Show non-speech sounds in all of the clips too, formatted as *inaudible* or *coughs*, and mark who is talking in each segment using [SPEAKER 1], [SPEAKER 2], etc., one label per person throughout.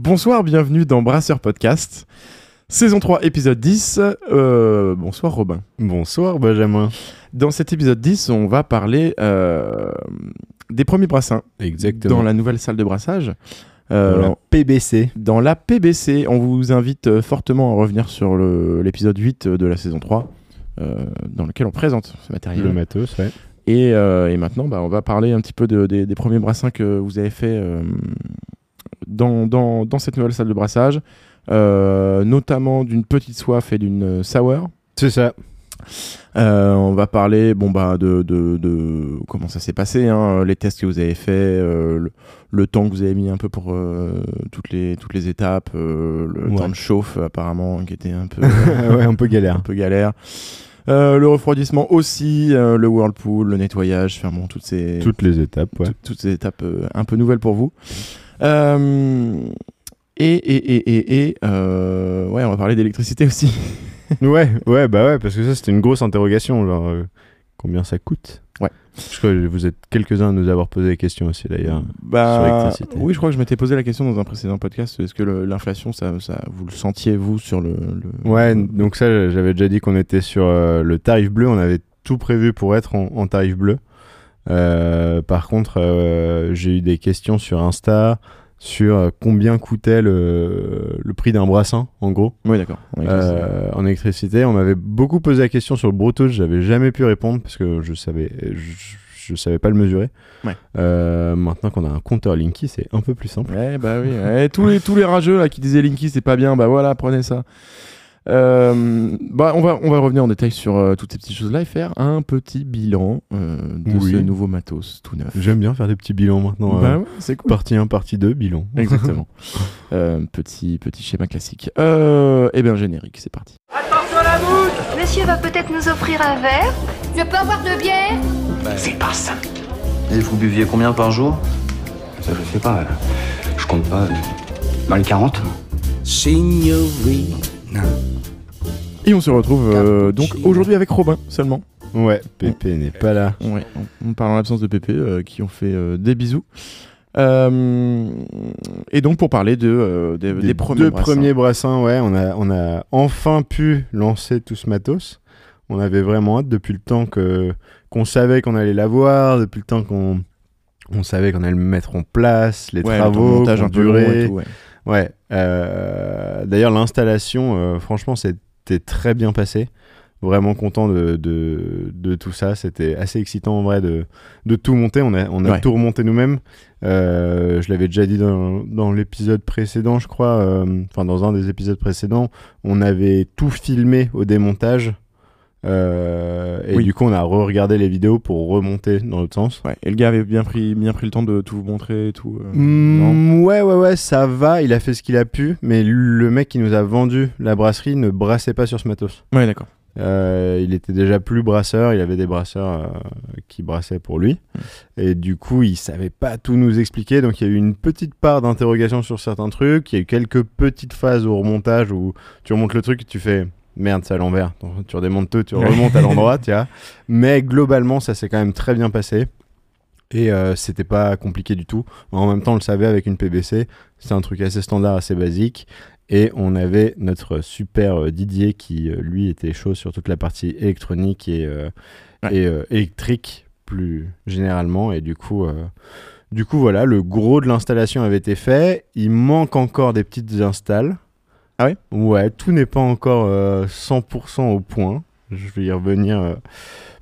[SPEAKER 1] Bonsoir, bienvenue dans Brasseur Podcast, saison 3, épisode 10. Euh, bonsoir Robin.
[SPEAKER 2] Bonsoir Benjamin.
[SPEAKER 1] Dans cet épisode 10, on va parler euh, des premiers brassins
[SPEAKER 2] Exactement.
[SPEAKER 1] dans la nouvelle salle de brassage.
[SPEAKER 2] Dans
[SPEAKER 1] Euh,
[SPEAKER 2] la PBC.
[SPEAKER 1] dans la PBC, on vous invite fortement à revenir sur l'épisode 8 de la saison 3, euh, dans lequel on présente ce matériel.
[SPEAKER 2] Le matos, ouais.
[SPEAKER 1] Et, et maintenant, bah, on va parler un petit peu de- des- des premiers brassins que vous avez fait dans, dans- dans cette nouvelle salle de brassage, euh, notamment d'une petite soif et d'une sour.
[SPEAKER 2] C'est ça.
[SPEAKER 1] Euh, on va parler bon, bah, de, de- de comment ça s'est passé, hein, les tests que vous avez fait, euh, le, le temps que vous avez mis un peu pour euh, toutes, les, toutes les étapes, le
[SPEAKER 2] Ouais.
[SPEAKER 1] temps de chauffe apparemment qui était un peu, *laughs*
[SPEAKER 2] ouais, un peu
[SPEAKER 1] un
[SPEAKER 2] galère.
[SPEAKER 1] peu galère. Le refroidissement aussi, le whirlpool, le nettoyage, enfin bon, toutes ces,
[SPEAKER 2] Toutes les étapes, ouais.
[SPEAKER 1] toutes ces étapes un peu nouvelles pour vous. Euh, et et, et, et, et, euh, ouais, on va parler d'électricité aussi. *laughs*
[SPEAKER 2] ouais, ouais, bah ouais, parce que ça, c'était une grosse interrogation. Genre, euh, combien ça coûte?
[SPEAKER 1] Ouais.
[SPEAKER 2] Je crois que vous êtes quelques-uns à nous avoir posé des questions aussi, d'ailleurs.
[SPEAKER 1] Bah,
[SPEAKER 2] Sur l'électricité.
[SPEAKER 1] oui, je crois que je m'étais posé la question dans un précédent podcast. Est-ce que l'inflation, ça, ça, vous le sentiez vous sur le, le-
[SPEAKER 2] Ouais, donc ça, j'avais déjà dit qu'on était sur euh, le tarif bleu. On avait tout prévu pour être en, en tarif bleu. Euh, par contre, euh, j'ai eu des questions sur Insta sur euh, combien coûtait le, le prix d'un brassin, en gros.
[SPEAKER 1] Oui, d'accord.
[SPEAKER 2] Euh, en électricité. On m'avait beaucoup posé la question sur le Bluetooth, j'avais jamais pu répondre parce que je savais, je, je savais pas le mesurer.
[SPEAKER 1] Ouais.
[SPEAKER 2] Euh, maintenant qu'on a un compteur Linky, c'est un peu plus simple.
[SPEAKER 1] Ouais, bah oui. ouais, tous, les, tous les rageux là, qui disaient Linky, c'est pas bien, bah voilà, prenez ça. Euh, bah, on, va, on va revenir en détail sur euh, toutes ces petites choses-là et faire un petit bilan euh, de
[SPEAKER 2] Oui.
[SPEAKER 1] ce nouveau matos tout neuf.
[SPEAKER 2] J'aime bien faire des petits bilans maintenant.
[SPEAKER 1] Bah ouais, c'est cool.
[SPEAKER 2] Partie 1, partie 2, bilan. *laughs* *laughs*
[SPEAKER 1] Exactement. Euh, petit, petit schéma classique. Et bien, générique, c'est parti.
[SPEAKER 3] Monsieur va peut-être nous offrir un verre
[SPEAKER 4] Je peux avoir de bière
[SPEAKER 5] C'est pas ça. Et vous buviez combien par jour? Ça, je sais pas. Je compte pas. Mal 40
[SPEAKER 1] Et on se retrouve euh, donc aujourd'hui avec Robin seulement.
[SPEAKER 2] Ouais, Pépé n'est pas là.
[SPEAKER 1] Ouais, on, on parle en l'absence de Pépé euh, qui ont fait euh, des bisous. Euh, et donc pour parler de, euh, des, des premiers
[SPEAKER 2] deux
[SPEAKER 1] brassins.
[SPEAKER 2] premiers brassins, ouais, on a, on a enfin pu lancer tout ce matos. On avait vraiment hâte depuis le temps que qu'on savait qu'on allait l'avoir, depuis le temps qu'on on savait qu'on allait le mettre en place, les
[SPEAKER 1] Ouais, le
[SPEAKER 2] travaux,
[SPEAKER 1] montage et tout, ouais.
[SPEAKER 2] Ouais. euh, D'ailleurs, l'installation, euh, franchement, c'était très bien passé. Vraiment content de, de, de tout ça. C'était assez excitant en vrai de, de tout monter. On a, on a
[SPEAKER 1] Ouais.
[SPEAKER 2] tout remonté nous-mêmes. Euh, je l'avais déjà dit dans, dans l'épisode précédent, je crois. euh, Enfin, dans un des épisodes précédents, on avait tout filmé au démontage. Euh, et
[SPEAKER 1] Oui.
[SPEAKER 2] du coup, on a re-regardé les vidéos pour remonter dans l'autre sens.
[SPEAKER 1] Ouais, Et le gars avait bien pris, bien pris le temps de tout vous montrer et tout. euh, non
[SPEAKER 2] Mm, ouais, ouais, ouais, ça va. Il a fait ce qu'il a pu. Mais le mec qui nous a vendu la brasserie ne brassait pas sur ce matos.
[SPEAKER 1] Ouais, d'accord.
[SPEAKER 2] Euh, il était déjà plus brasseur. Il avait des brasseurs qui brassaient pour lui. Et du coup, il savait pas tout nous expliquer. Donc, il y a eu une petite part d'interrogation sur certains trucs. Il y a eu quelques petites phases au remontage où tu remontes le truc et tu fais. Merde, c'est à l'envers. Tu redémontes tout, tu remontes à l'endroit, tu vois. *laughs* Mais globalement, ça s'est quand même très bien passé. Et euh, c'était pas compliqué du tout. En même temps, on le savait avec une PBC. C'est un truc assez standard, assez basique. Et on avait notre super euh, Didier qui, euh, lui, était chaud sur toute la partie électronique et, euh,
[SPEAKER 1] Ouais.
[SPEAKER 2] et euh, électrique, plus généralement. Et du coup, du coup, voilà, le gros de l'installation avait été fait. Il manque encore des petites installs.
[SPEAKER 1] Ah ouais?
[SPEAKER 2] Ouais, tout n'est pas encore euh, 100% au point. Je vais y revenir euh,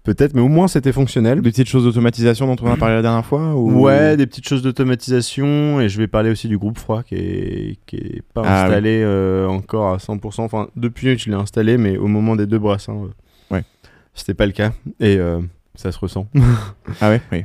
[SPEAKER 2] peut-être, mais au moins c'était fonctionnel.
[SPEAKER 1] Des petites choses d'automatisation dont on a parlé la dernière fois ou...
[SPEAKER 2] Ouais, des petites choses d'automatisation et je vais parler aussi du groupe froid qui est, qui est pas
[SPEAKER 1] Ah
[SPEAKER 2] installé euh, encore à 100%. Enfin, depuis que je l'ai installé, mais au moment des deux brassins, euh,
[SPEAKER 1] Ouais.
[SPEAKER 2] c'était pas le cas et euh, ça se ressent. *laughs*
[SPEAKER 1] Ah ouais, oui.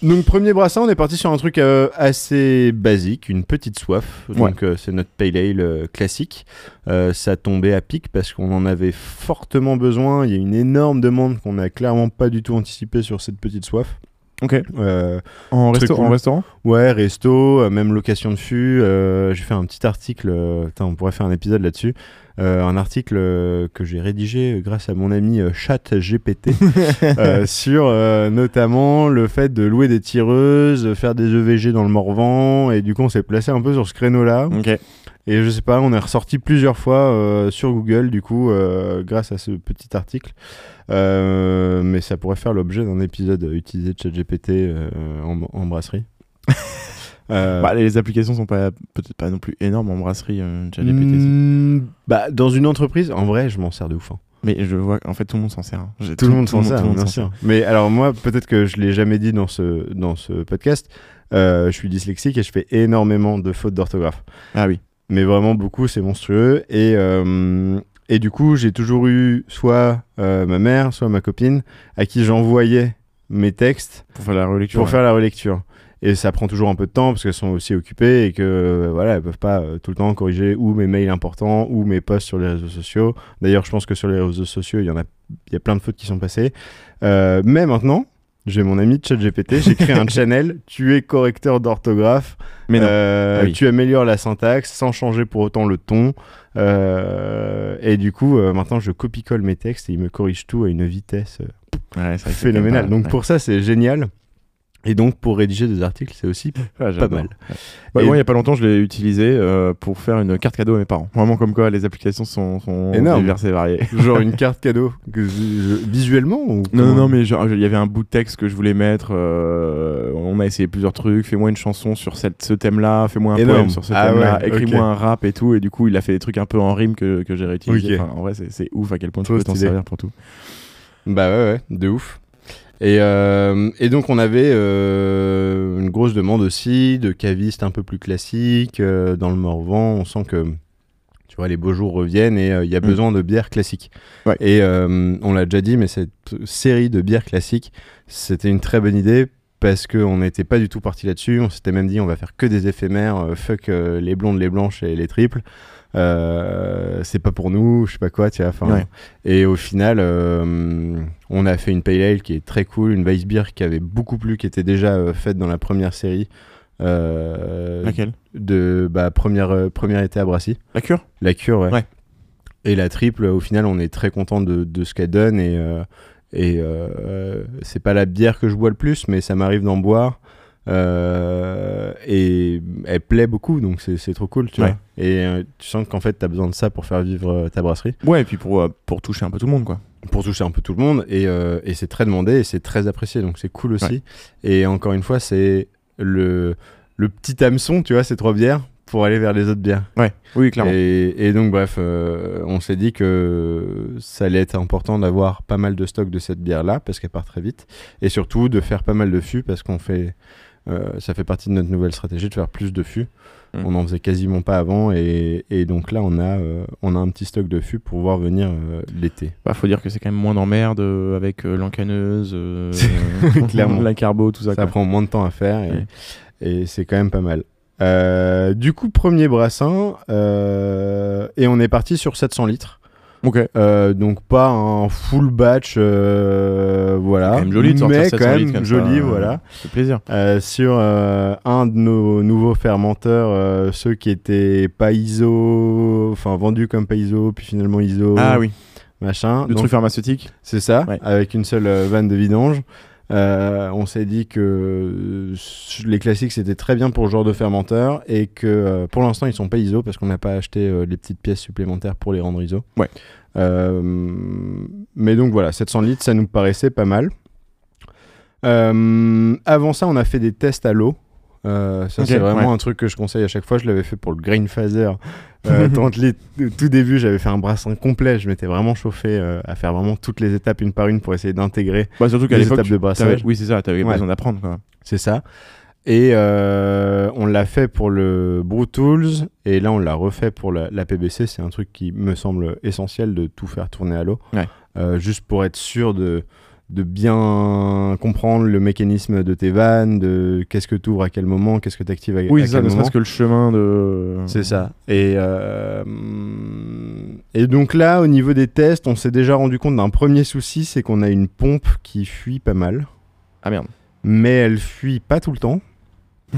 [SPEAKER 2] Donc premier brassin, on est parti sur un truc euh, assez basique, une petite soif. Donc euh, c'est notre pale ale euh, classique. Euh, ça tombait à pic parce qu'on en avait fortement besoin. Il y a une énorme demande qu'on n'a clairement pas du tout anticipée sur cette petite soif.
[SPEAKER 1] Ok.
[SPEAKER 2] Euh,
[SPEAKER 1] En, resto-
[SPEAKER 2] cool.
[SPEAKER 1] en restaurant
[SPEAKER 2] Ouais, resto, euh, même location de fût. euh, j'ai fait un petit article, putain, on pourrait faire un épisode là-dessus. Un article que j'ai rédigé grâce à mon ami ChatGPT *laughs* sur notamment le fait de louer des tireuses, faire des EVG dans le Morvan. Et du coup, on s'est placé un peu sur ce créneau-là.
[SPEAKER 1] Ok.
[SPEAKER 2] Et je sais pas, on est ressorti plusieurs fois euh, sur Google, du coup, euh, grâce à ce petit article. Euh, mais ça pourrait faire l'objet d'un épisode utilisé de ChatGPT en, en brasserie. *laughs* Euh,
[SPEAKER 1] Bah, les applications sont pas peut-être pas non plus énormes en brasserie, euh, ChatGPT.
[SPEAKER 2] hmm, bah, dans une entreprise, en vrai, je m'en sers de ouf. hein.
[SPEAKER 1] Mais je vois qu'en fait tout le monde s'en sert. hein. J'ai-
[SPEAKER 2] Tout, le monde s'en
[SPEAKER 1] tout
[SPEAKER 2] sert, bien sûr. Mais alors moi, peut-être que je l'ai jamais dit dans ce, dans ce podcast, euh, je suis dyslexique et je fais énormément de fautes d'orthographe.
[SPEAKER 1] Ah oui.
[SPEAKER 2] Mais vraiment beaucoup, c'est monstrueux. Et, euh, et du coup, j'ai toujours eu soit euh, ma mère, soit ma copine, à qui j'envoyais mes textes
[SPEAKER 1] Pour faire la relecture.
[SPEAKER 2] pour
[SPEAKER 1] ouais.
[SPEAKER 2] faire la relecture. Et ça prend toujours un peu de temps parce qu'elles sont aussi occupées et que euh, voilà, elles peuvent pas euh, tout le temps corriger ou mes mails importants ou mes posts sur les réseaux sociaux. D'ailleurs, je pense que sur les réseaux sociaux, il y en a, il y a plein de fautes qui sont passées. Mais maintenant, j'ai mon ami ChatGPT, j'ai créé un *laughs* channel. Tu es correcteur d'orthographe.
[SPEAKER 1] Mais.
[SPEAKER 2] Euh,
[SPEAKER 1] Ah oui.
[SPEAKER 2] Tu améliores la syntaxe sans changer pour autant le ton. Euh, et du coup, euh, maintenant, je copie-colle mes textes et il me corrige tout à une vitesse
[SPEAKER 1] Ouais,
[SPEAKER 2] phénoménale. Donc pour ça, c'est génial. Et donc pour rédiger des articles, c'est aussi *laughs*
[SPEAKER 1] ouais,
[SPEAKER 2] pas mal.
[SPEAKER 1] Bah, Moi, il y a pas longtemps, je l'ai utilisé euh, pour faire une carte cadeau à mes parents. Vraiment comme quoi les applications sont, diverses et variées. *laughs*
[SPEAKER 2] genre une carte cadeau *laughs* que je- je- visuellement ou
[SPEAKER 1] Non, non, non, mais il y avait un bout de texte que je voulais mettre. euh, on a essayé plusieurs trucs. Fais-moi une chanson sur cette, ce thème-là. Fais-moi un
[SPEAKER 2] Énorme.
[SPEAKER 1] poème sur ce
[SPEAKER 2] Ah
[SPEAKER 1] thème-là.
[SPEAKER 2] ouais,
[SPEAKER 1] Écris-moi un rap et tout. Et du coup, il a fait des trucs un peu en rime que, que j'ai réutilisé. Enfin, en vrai, c'est ouf à quel point tu peux t'en servir pour tout.
[SPEAKER 2] Bah ouais, ouais, de ouf. Et, euh, et donc on avait euh, une grosse demande aussi de cavistes un peu plus classiques euh, dans le Morvan. On sent que tu vois les beaux jours reviennent et il y a
[SPEAKER 1] Mm.
[SPEAKER 2] besoin de bières classiques.
[SPEAKER 1] Ouais.
[SPEAKER 2] Et on l'a déjà dit, mais cette série de bières classiques, c'était une très bonne idée parce qu'on n'était pas du tout parti là-dessus. On s'était même dit on va faire que des éphémères, fuck les blondes, les blanches et les triples. Euh, c'est pas pour nous, je sais pas quoi, tu vois.
[SPEAKER 1] Ouais.
[SPEAKER 2] Et au final, euh, on a fait une pale ale qui est très cool, une Weissbier qui avait beaucoup plu, qui était déjà euh, faite dans la première série.
[SPEAKER 1] Laquelle?
[SPEAKER 2] de bah, première, première été à Brassy.
[SPEAKER 1] La cure?
[SPEAKER 2] La cure, ouais.
[SPEAKER 1] Ouais.
[SPEAKER 2] Et la triple, au final, on est très content de, de ce qu'elle donne. Et, et c'est pas la bière que je bois le plus, mais ça m'arrive d'en boire. Euh, et elle plaît beaucoup, donc c'est trop cool, tu
[SPEAKER 1] Ouais.
[SPEAKER 2] vois. Et euh, tu sens qu'en fait, tu as besoin de ça pour faire vivre euh, ta brasserie,
[SPEAKER 1] Ouais, et puis pour, pour toucher un peu tout le monde, quoi.
[SPEAKER 2] pour toucher un peu tout le monde. Et, euh, et c'est très demandé et c'est très apprécié, donc c'est cool aussi. Et encore une fois, c'est le, le petit hameçon, tu vois, ces trois bières, pour aller vers les autres bières.
[SPEAKER 1] Ouais, oui, clairement.
[SPEAKER 2] Et, et donc, bref, euh, on s'est dit que ça allait être important d'avoir pas mal de stock de cette bière-là, parce qu'elle part très vite. Et surtout, de faire pas mal de fûts, parce qu'on fait. Euh, ça fait partie de notre nouvelle stratégie de faire plus de fûts.
[SPEAKER 1] Mm.
[SPEAKER 2] On n'en faisait quasiment pas avant. Et, et donc là, on a, euh, on a un petit stock de fûts pour voir venir euh, l'été.
[SPEAKER 1] Bah, faut dire que c'est quand même moins d'emmerde avec l'encaneuse, *laughs*
[SPEAKER 2] Clairement.
[SPEAKER 1] la carbo, tout ça.
[SPEAKER 2] Ça
[SPEAKER 1] quoi.
[SPEAKER 2] prend moins de temps à faire et,
[SPEAKER 1] Ouais.
[SPEAKER 2] et c'est quand même pas mal. Du coup, premier brassin, et on est parti sur 700 litres.
[SPEAKER 1] Ok.
[SPEAKER 2] Euh, donc pas un full batch, euh, voilà.
[SPEAKER 1] C'est quand même joli de
[SPEAKER 2] mais
[SPEAKER 1] 700
[SPEAKER 2] quand même
[SPEAKER 1] comme
[SPEAKER 2] joli,
[SPEAKER 1] euh,
[SPEAKER 2] voilà.
[SPEAKER 1] Fait plaisir.
[SPEAKER 2] Euh, sur un de nos nouveaux fermenteurs, ceux qui étaient pas ISO, enfin vendus comme pas ISO, puis finalement ISO,
[SPEAKER 1] Ah oui,
[SPEAKER 2] machin.
[SPEAKER 1] le
[SPEAKER 2] Donc,
[SPEAKER 1] truc pharmaceutique.
[SPEAKER 2] c'est ça,
[SPEAKER 1] Ouais.
[SPEAKER 2] avec une seule vanne de vidange. Euh, on s'est dit que euh, les classiques c'était très bien pour ce genre de fermenteur et que euh, pour l'instant ils sont pas ISO parce qu'on n'a pas acheté les petites pièces supplémentaires pour les rendre ISO.
[SPEAKER 1] Ouais.
[SPEAKER 2] Mais donc voilà, 700 litres ça nous paraissait pas mal. Avant ça, on a fait des tests à l'eau. Euh, ça, c'est vraiment
[SPEAKER 1] ouais.
[SPEAKER 2] un truc que je conseille à chaque fois. Je l'avais fait pour le Grain Phaser. Euh, *laughs* tout début, j'avais fait un brassin complet. Je m'étais vraiment chauffé euh, à faire vraiment toutes les étapes une par une pour essayer d'intégrer.
[SPEAKER 1] Bah, surtout
[SPEAKER 2] Les étapes de
[SPEAKER 1] tu-
[SPEAKER 2] brassage.
[SPEAKER 1] oui, c'est ça, t'avais
[SPEAKER 2] Ouais.
[SPEAKER 1] besoin d'apprendre.
[SPEAKER 2] C'est ça. Et euh, on l'a fait pour le Brew Tools. Et là, on l'a refait pour la, la PBC. C'est un truc qui me semble essentiel de tout faire tourner à l'eau.
[SPEAKER 1] Ouais.
[SPEAKER 2] Juste pour être sûr de, de bien comprendre le mécanisme de tes vannes, de qu'est-ce que tu ouvres à quel moment, qu'est-ce que tu actives à,
[SPEAKER 1] Oui,
[SPEAKER 2] à
[SPEAKER 1] c'est ça,
[SPEAKER 2] quel
[SPEAKER 1] ne
[SPEAKER 2] moment.
[SPEAKER 1] serait-ce que le chemin de.
[SPEAKER 2] C'est ça. Et, euh, et donc là, au niveau des tests, on s'est déjà rendu compte d'un premier souci, c'est qu'on a une pompe qui fuit pas mal.
[SPEAKER 1] Ah merde.
[SPEAKER 2] mais elle fuit pas tout le temps. *laughs*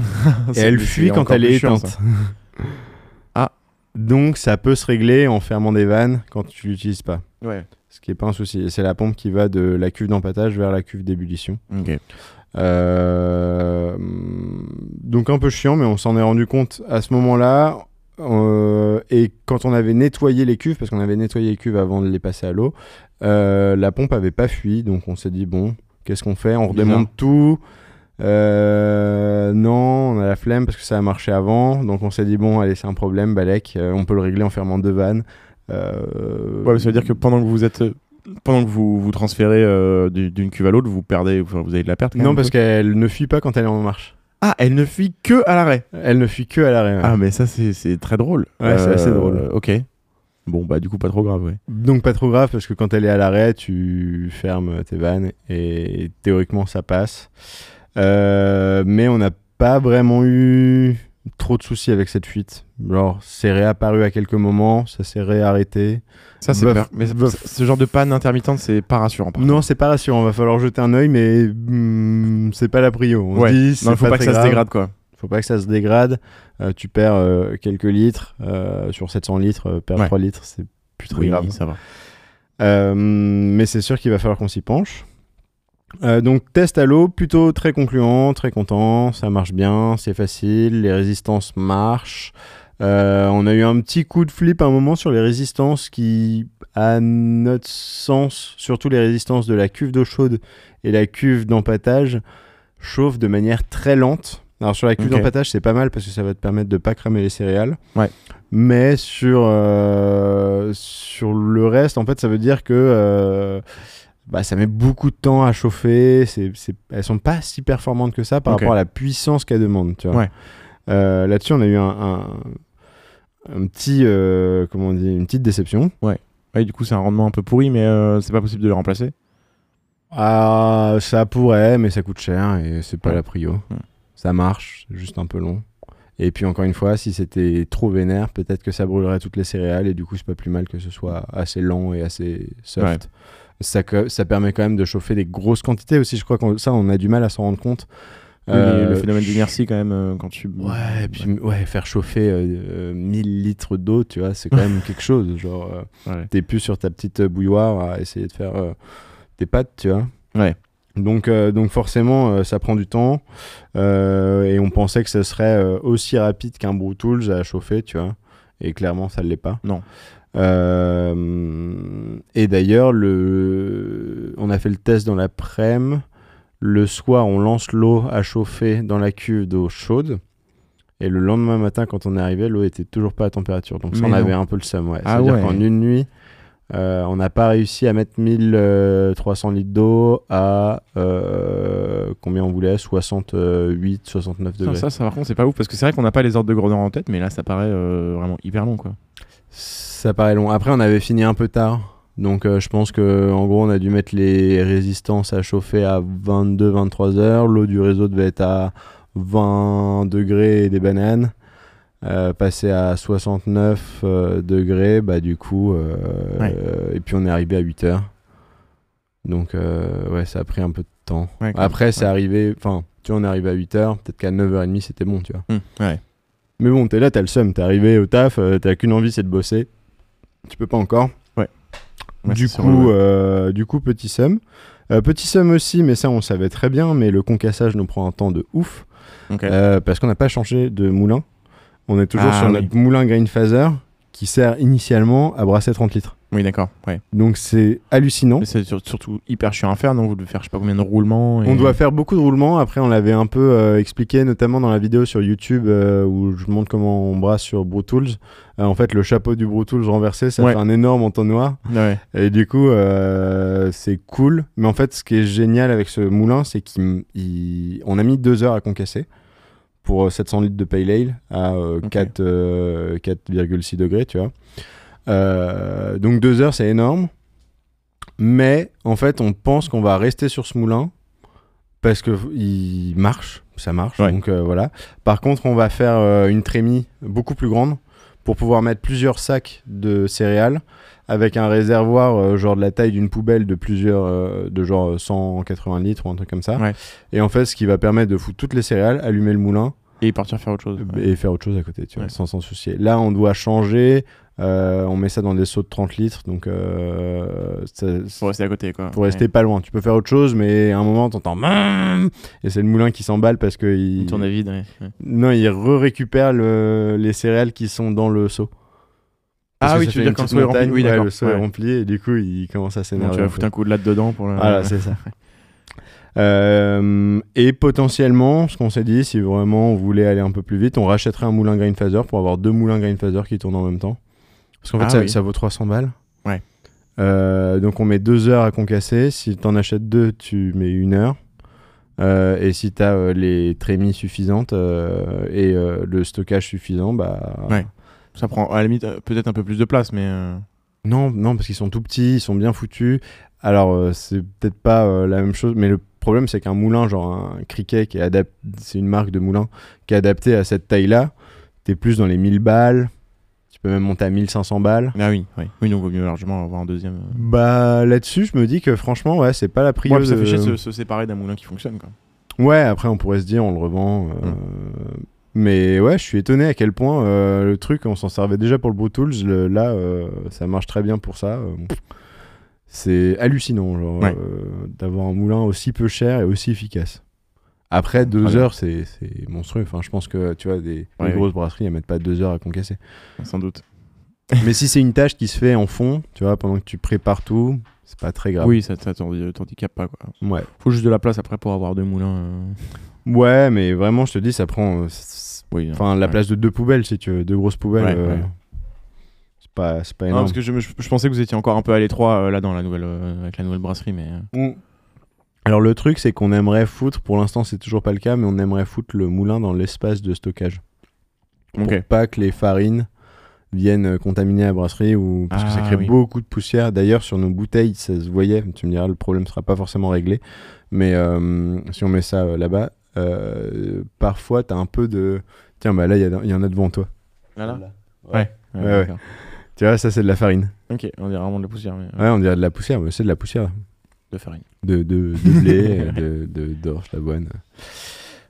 [SPEAKER 2] et elle fuit quand elle est
[SPEAKER 1] chiant,
[SPEAKER 2] éteinte.
[SPEAKER 1] Ah.
[SPEAKER 2] Donc ça peut se régler en fermant des vannes quand tu l'utilises pas.
[SPEAKER 1] Ouais.
[SPEAKER 2] Ce qui est pas un souci. C'est la pompe qui va de la cuve d'empattage vers la cuve d'ébullition. Euh, donc un peu chiant, mais on s'en est rendu compte à ce moment-là. Euh, et quand on avait nettoyé les cuves, parce qu'on avait nettoyé les cuves avant de les passer à l'eau, euh, la pompe avait pas fui. Donc on s'est dit, bon, qu'est-ce qu'on fait? On redémonte tout. Euh, non, on a la flemme parce que ça a marché avant. Donc on s'est dit, bon, allez, c'est un problème, Balek. euh, on peut le régler en fermant deux vannes. Euh,
[SPEAKER 1] Ouais, mais ça veut dire que pendant que vous êtes. Pendant que vous vous transférez euh, du- d'une cuve à l'autre, vous perdez, vous avez de la perte.
[SPEAKER 2] non, parce qu'elle ne fuit pas quand elle est en marche.
[SPEAKER 1] Ah, elle ne fuit que à l'arrêt.
[SPEAKER 2] Elle ne fuit que à l'arrêt. ouais.
[SPEAKER 1] Ah, mais ça, c'est très drôle.
[SPEAKER 2] Ouais, c'est assez drôle.
[SPEAKER 1] Ok. Bon, bah, du coup, pas trop grave, ouais.
[SPEAKER 2] Donc pas trop grave parce que quand elle est à l'arrêt, tu fermes tes vannes et théoriquement ça passe. Euh, mais on n'a pas vraiment eu trop de soucis avec cette fuite. Genre c'est réapparu à quelques moments, ça s'est réarrêté.
[SPEAKER 1] Ça, c'est. Mais ce- genre de panne intermittente, c'est pas rassurant. par
[SPEAKER 2] Non, c'est pas rassurant, va falloir jeter un œil, mais hmm, c'est pas la prio. On
[SPEAKER 1] Ouais.
[SPEAKER 2] dit,
[SPEAKER 1] Non, il faut pas, que ça se dégrade, quoi.
[SPEAKER 2] Faut pas que ça se dégrade. Euh, tu perds euh, quelques litres euh, sur 700 litres, perdre
[SPEAKER 1] Ouais.
[SPEAKER 2] 3 litres, c'est plus très
[SPEAKER 1] Oui,
[SPEAKER 2] grave.
[SPEAKER 1] ça va.
[SPEAKER 2] Mais c'est sûr qu'il va falloir qu'on s'y penche. Euh, donc test à l'eau, plutôt très concluant, très content, ça marche bien, c'est facile, les résistances marchent. Euh, on a eu un petit coup de flip à un moment sur les résistances qui, à notre sens, surtout les résistances de la cuve d'eau chaude et la cuve d'empattage, chauffent de manière très lente. Alors sur la cuve
[SPEAKER 1] Ok.
[SPEAKER 2] d'empattage, c'est pas mal parce que ça va te permettre de pas cramer les céréales.
[SPEAKER 1] Ouais.
[SPEAKER 2] Mais sur, euh, sur le reste, en fait, ça veut dire que bah, ça met beaucoup de temps à chauffer. C'est, c'est- elles sont pas si performantes que ça par rapport à la puissance qu'elles demandent. Tu vois.
[SPEAKER 1] Ouais.
[SPEAKER 2] Euh, là-dessus, on a eu un, un, un petit, euh, comment on dit, une petite déception.
[SPEAKER 1] Ouais, du coup, c'est un rendement un peu pourri, mais euh, c'est pas possible de le remplacer.
[SPEAKER 2] Ah, ça pourrait, mais ça coûte cher et c'est pas
[SPEAKER 1] Ouais.
[SPEAKER 2] la prio.
[SPEAKER 1] Ouais.
[SPEAKER 2] Ça marche, c'est juste un peu long. Et puis encore une fois, si c'était trop vénère, peut-être que ça brûlerait toutes les céréales et du coup, c'est pas plus mal que ce soit assez lent et assez soft. Ça, ça permet quand même de chauffer des grosses quantités aussi. Je crois que ça, on a du mal à s'en rendre compte.
[SPEAKER 1] Oui,
[SPEAKER 2] Euh,
[SPEAKER 1] le phénomène d'inertie, quand même, euh, quand tu.
[SPEAKER 2] Ouais, et puis ouais, faire chauffer euh, euh, 1000 litres d'eau, tu vois, c'est quand même *laughs* quelque chose. Genre, euh,
[SPEAKER 1] Ouais.
[SPEAKER 2] t'es plus sur ta petite bouilloire à essayer de faire euh, tes pâtes, tu vois.
[SPEAKER 1] Ouais.
[SPEAKER 2] Donc, euh, donc forcément, euh, ça prend du temps. Euh, et on pensait que ce serait euh, aussi rapide qu'un Brew Tools à chauffer, tu vois. Et clairement, ça ne l'est pas.
[SPEAKER 1] Non.
[SPEAKER 2] Euh, et d'ailleurs, le... on a fait le test dans l'après-midi. Le soir, on lance l'eau à chauffer dans la cuve d'eau chaude. Et le lendemain matin, quand on est arrivé, l'eau était toujours pas à température. Donc ça,
[SPEAKER 1] Mais
[SPEAKER 2] on
[SPEAKER 1] non.
[SPEAKER 2] avait un peu le seum. Ouais.
[SPEAKER 1] Ah
[SPEAKER 2] C'est-à-dire
[SPEAKER 1] ouais.
[SPEAKER 2] qu'en une nuit, euh, on n'a pas réussi à mettre 1300 litres d'eau à euh, combien on voulait? 68, 69
[SPEAKER 1] Ça,
[SPEAKER 2] degrés.
[SPEAKER 1] ça, ça, par contre, c'est pas ouf parce que c'est vrai qu'on n'a pas les ordres de grandeur en tête, mais là, ça paraît euh, vraiment hyper long, quoi.
[SPEAKER 2] Ça paraît long. Après, on avait fini un peu tard. Donc, euh, je pense que en gros, on a dû mettre les résistances à chauffer à 22-23 heures. L'eau du réseau devait être à 20 degrés et des bananes. Euh, passer à 69 euh, degrés, bah du coup, euh,
[SPEAKER 1] Ouais.
[SPEAKER 2] et puis on est arrivé à 8 heures. Donc, ouais, ça a pris un peu de temps.
[SPEAKER 1] Ouais,
[SPEAKER 2] Après, c'est arrivé, enfin, tu vois, on est arrivé à 8 heures, peut-être qu'à 9h30, c'était bon, tu vois.
[SPEAKER 1] Hum, ouais.
[SPEAKER 2] Mais bon, t'es là, t'as le seum, t'es arrivé au taf, t'as qu'une envie, c'est de bosser. Tu peux pas encore.
[SPEAKER 1] Ouais,
[SPEAKER 2] du, coup, euh, du coup, petit seum. Euh, petit seum aussi, mais ça on savait très bien, mais le concassage nous prend un temps de ouf. Euh, parce qu'on n'a pas changé de moulin. On est toujours
[SPEAKER 1] Ah,
[SPEAKER 2] sur
[SPEAKER 1] oui.
[SPEAKER 2] notre moulin grain phaser qui sert initialement à brasser 30 litres.
[SPEAKER 1] Oui, d'accord. Ouais.
[SPEAKER 2] Donc c'est hallucinant.
[SPEAKER 1] C'est sur- surtout hyper chiant à faire, non? Vous devez faire je sais pas combien de roulements. et-
[SPEAKER 2] On doit faire beaucoup de roulements. Après, on l'avait un peu euh, expliqué, notamment dans la vidéo sur YouTube euh, où je montre comment on brasse sur Brew Tools. Euh, en fait, le chapeau du Brew Tools renversé, ça
[SPEAKER 1] Ouais.
[SPEAKER 2] fait un énorme entonnoir.
[SPEAKER 1] Ouais.
[SPEAKER 2] Et du coup, euh, c'est cool. Mais en fait, ce qui est génial avec ce moulin, c'est qu'on a mis deux heures à concasser pour euh, 700 litres de Pale Ale à euh,
[SPEAKER 1] Ok.
[SPEAKER 2] 4, euh, 4,6 degrés, tu vois. Euh, donc deux heures, c'est énorme. Mais en fait, on pense qu'on va rester sur ce moulin parce que il marche, ça marche.
[SPEAKER 1] Ouais.
[SPEAKER 2] Donc euh, voilà. Par contre, on va faire euh, une trémie beaucoup plus grande pour pouvoir mettre plusieurs sacs de céréales avec un réservoir euh, genre de la taille d'une poubelle de plusieurs euh, de genre 180 litres ou un truc comme ça.
[SPEAKER 1] Ouais.
[SPEAKER 2] Et en fait, ce qui va permettre de foutre toutes les céréales, allumer le moulin
[SPEAKER 1] Et partir faire autre chose. ouais.
[SPEAKER 2] et faire autre chose à côté, tu vois,
[SPEAKER 1] Ouais.
[SPEAKER 2] sans s'en soucier. Là, on doit changer. Euh, on met ça dans des seaux de 30 litres, donc euh, ça-
[SPEAKER 1] Faut rester à côté, quoi.
[SPEAKER 2] faut rester pas loin. Tu peux faire autre chose, mais à un moment, t'entends Mmm et c'est le moulin qui s'emballe parce que il,
[SPEAKER 1] Il tourne à vide, ouais. ouais.
[SPEAKER 2] non, il re-récupère le- les céréales qui sont dans le seau. Parce
[SPEAKER 1] Ah oui, tu veux dire quand le seau est rempli Oui, d'accord.
[SPEAKER 2] le seau est rempli et du coup, il commence à s'énerver.
[SPEAKER 1] tu vas foutre un coup de latte dedans pour le.
[SPEAKER 2] Voilà, c'est ça. Euh, et potentiellement, ce qu'on s'est dit, si vraiment on voulait aller un peu plus vite, on rachèterait un moulin grain phaser pour avoir deux moulins grain phaser qui tournent en même temps. Parce qu'en fait,
[SPEAKER 1] Ah
[SPEAKER 2] ça,
[SPEAKER 1] oui.
[SPEAKER 2] ça vaut 300 balles.
[SPEAKER 1] Ouais.
[SPEAKER 2] Euh, donc on met deux heures à concasser. Si tu en achètes deux, tu mets une heure. Euh, et si tu as les trémies suffisantes euh, et euh, le stockage suffisant, bah.
[SPEAKER 1] Ouais. Ça prend à la limite euh, peut-être un peu plus de place, mais. euh,
[SPEAKER 2] Non, non, parce qu'ils sont tout petits, ils sont bien foutus. Alors, euh, c'est peut-être pas euh, la même chose, mais le problème, c'est qu'un moulin, genre un criquet, qui est adapté, c'est une marque de moulin qui est adaptée à cette taille-là, t'es plus dans les 1000 balles. Tu peux même monter à 1500 balles.
[SPEAKER 1] Ah oui, oui. Oui, donc vaut mieux largement avoir un deuxième. euh.
[SPEAKER 2] Bah, là-dessus, je me dis que franchement, ouais, c'est pas la
[SPEAKER 1] Ouais,
[SPEAKER 2] priorité.
[SPEAKER 1] puis ça fait chier de se, se séparer d'un moulin qui fonctionne, quoi.
[SPEAKER 2] Ouais, après, on pourrait se dire, on le revend. euh,
[SPEAKER 1] Mm.
[SPEAKER 2] Mais ouais, je suis étonné à quel point euh, le truc, on s'en servait déjà pour le Pro Tools. le- là, euh, ça marche très bien pour ça. c'est hallucinant, genre,
[SPEAKER 1] Ouais.
[SPEAKER 2] d'avoir un moulin aussi peu cher et aussi efficace. Après, deux heures, c'est monstrueux. Enfin, je pense que, tu vois, des,
[SPEAKER 1] Ouais,
[SPEAKER 2] les
[SPEAKER 1] oui.
[SPEAKER 2] grosses brasseries, elles mettent pas deux heures à concasser.
[SPEAKER 1] Sans doute. *laughs*
[SPEAKER 2] Mais si c'est une tâche qui se fait en fond, tu vois, pendant que tu prépares tout, c'est pas très grave.
[SPEAKER 1] Oui, ça, ça t'handi- t'handicape pas, quoi.
[SPEAKER 2] Ouais.
[SPEAKER 1] Faut juste de la place après pour avoir deux moulins. euh,
[SPEAKER 2] Ouais, mais vraiment, je te dis, ça prend. euh,
[SPEAKER 1] Oui.
[SPEAKER 2] Enfin, la place de deux poubelles, si tu veux, deux grosses poubelles.
[SPEAKER 1] Ouais,
[SPEAKER 2] euh. C'est pas, c'est pas
[SPEAKER 1] Non,
[SPEAKER 2] énorme.
[SPEAKER 1] parce que je, me- je- je pensais que vous étiez encore un peu à l'étroit euh, là dans la nouvelle euh, avec la nouvelle brasserie, mais euh,
[SPEAKER 2] Mm. Alors le truc c'est qu'on aimerait foutre, pour l'instant c'est toujours pas le cas, mais on aimerait foutre le moulin dans l'espace de stockage. Pour pas que les farines viennent euh, contaminer la brasserie ou parce que ça
[SPEAKER 1] Ah,
[SPEAKER 2] crée
[SPEAKER 1] oui.
[SPEAKER 2] beaucoup de poussière. D'ailleurs sur nos bouteilles ça se voyait, tu me diras le problème sera pas forcément réglé, mais euh, si on met ça euh, là-bas, euh, parfois t'as un peu de... Tiens bah là il y, en a devant toi.
[SPEAKER 1] Là, là
[SPEAKER 2] Ouais.
[SPEAKER 1] Ouais.
[SPEAKER 2] Ouais, ouais.
[SPEAKER 1] d'accord.
[SPEAKER 2] Tu vois ça c'est de la farine.
[SPEAKER 1] Ok, on dirait vraiment de la poussière, mais
[SPEAKER 2] Ouais on dirait de la poussière, mais c'est de la poussière.
[SPEAKER 1] De farine.
[SPEAKER 2] De, de, de blé, *laughs* euh, de, d'orge, d'avoine.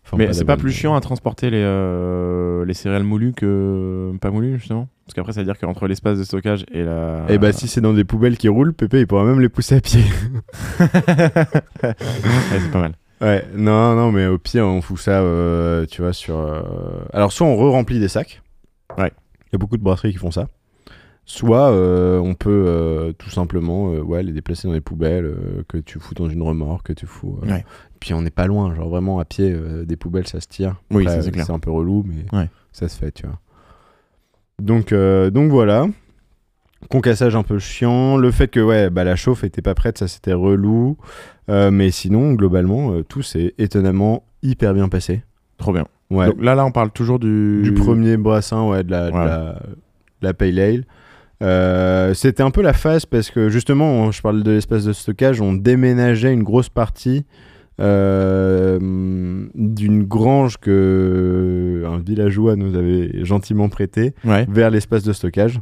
[SPEAKER 2] Enfin,
[SPEAKER 1] mais c'est pas plus chiant à transporter les, euh, les céréales moulues que pas moulues justement? Parce qu'après, ça veut dire qu'entre l'espace de stockage et la.
[SPEAKER 2] Eh bah si c'est dans des poubelles qui roulent, Pépé il pourra même les pousser à pied. *laughs*
[SPEAKER 1] Ouais, c'est pas mal.
[SPEAKER 2] ouais, non, non, mais au pire on fout ça, euh, tu vois, sur... euh, Alors soit on re-remplit des sacs.
[SPEAKER 1] Ouais.
[SPEAKER 2] Il y a beaucoup de brasseries qui font ça. Soit euh, on peut euh, tout simplement euh, ouais, les déplacer dans les poubelles que tu fous dans une remorque, que tu fous...
[SPEAKER 1] Ouais.
[SPEAKER 2] Puis on n'est pas loin, genre vraiment à pied des poubelles ça se tire.
[SPEAKER 1] Oui,
[SPEAKER 2] Après,
[SPEAKER 1] c'est
[SPEAKER 2] un peu relou, mais
[SPEAKER 1] Ouais.
[SPEAKER 2] ça se fait, tu vois. Donc, donc voilà. Concassage un peu chiant. Le fait que ouais, bah, la chauffe était pas prête, ça c'était relou. Mais sinon, globalement, tout s'est étonnamment hyper bien passé.
[SPEAKER 1] Trop bien.
[SPEAKER 2] Ouais.
[SPEAKER 1] Donc là, là, on parle toujours du.
[SPEAKER 2] Du premier brassin, ouais, de la, de la, de la Pale Ale. Euh, c'était un peu la phase parce que justement, je parle de l'espace de stockage, on déménageait une grosse partie euh, d'une grange que un villageois nous avait gentiment prêté
[SPEAKER 1] Ouais,
[SPEAKER 2] vers l'espace de stockage.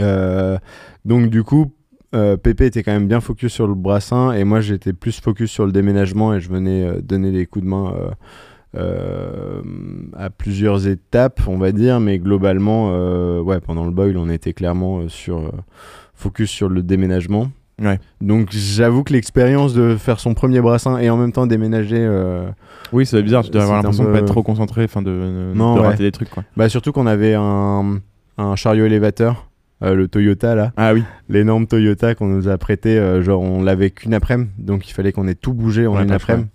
[SPEAKER 2] Euh, donc du coup, Pépé était quand même bien focus sur le brassin et moi j'étais plus focus sur le déménagement et je venais donner des coups de main euh, à plusieurs étapes, on va dire, mais globalement, euh, ouais, pendant le boil, on était clairement euh, sur focus sur le déménagement.
[SPEAKER 1] Ouais.
[SPEAKER 2] Donc j'avoue que l'expérience de faire son premier brassin et en même temps déménager, euh,
[SPEAKER 1] Oui, c'est bizarre, tu dois avoir l'impression de
[SPEAKER 2] peu-
[SPEAKER 1] pas être trop concentré, enfin de, de,
[SPEAKER 2] Non,
[SPEAKER 1] de
[SPEAKER 2] ouais.
[SPEAKER 1] rater des trucs quoi.
[SPEAKER 2] bah surtout qu'on avait un, un chariot élévateur, euh, le Toyota là.
[SPEAKER 1] Ah oui,
[SPEAKER 2] l'énorme Toyota qu'on nous a prêté, euh, genre on l'avait qu'une après-midi, donc il fallait qu'on ait tout bougé en
[SPEAKER 1] Ouais,
[SPEAKER 2] une après-midi.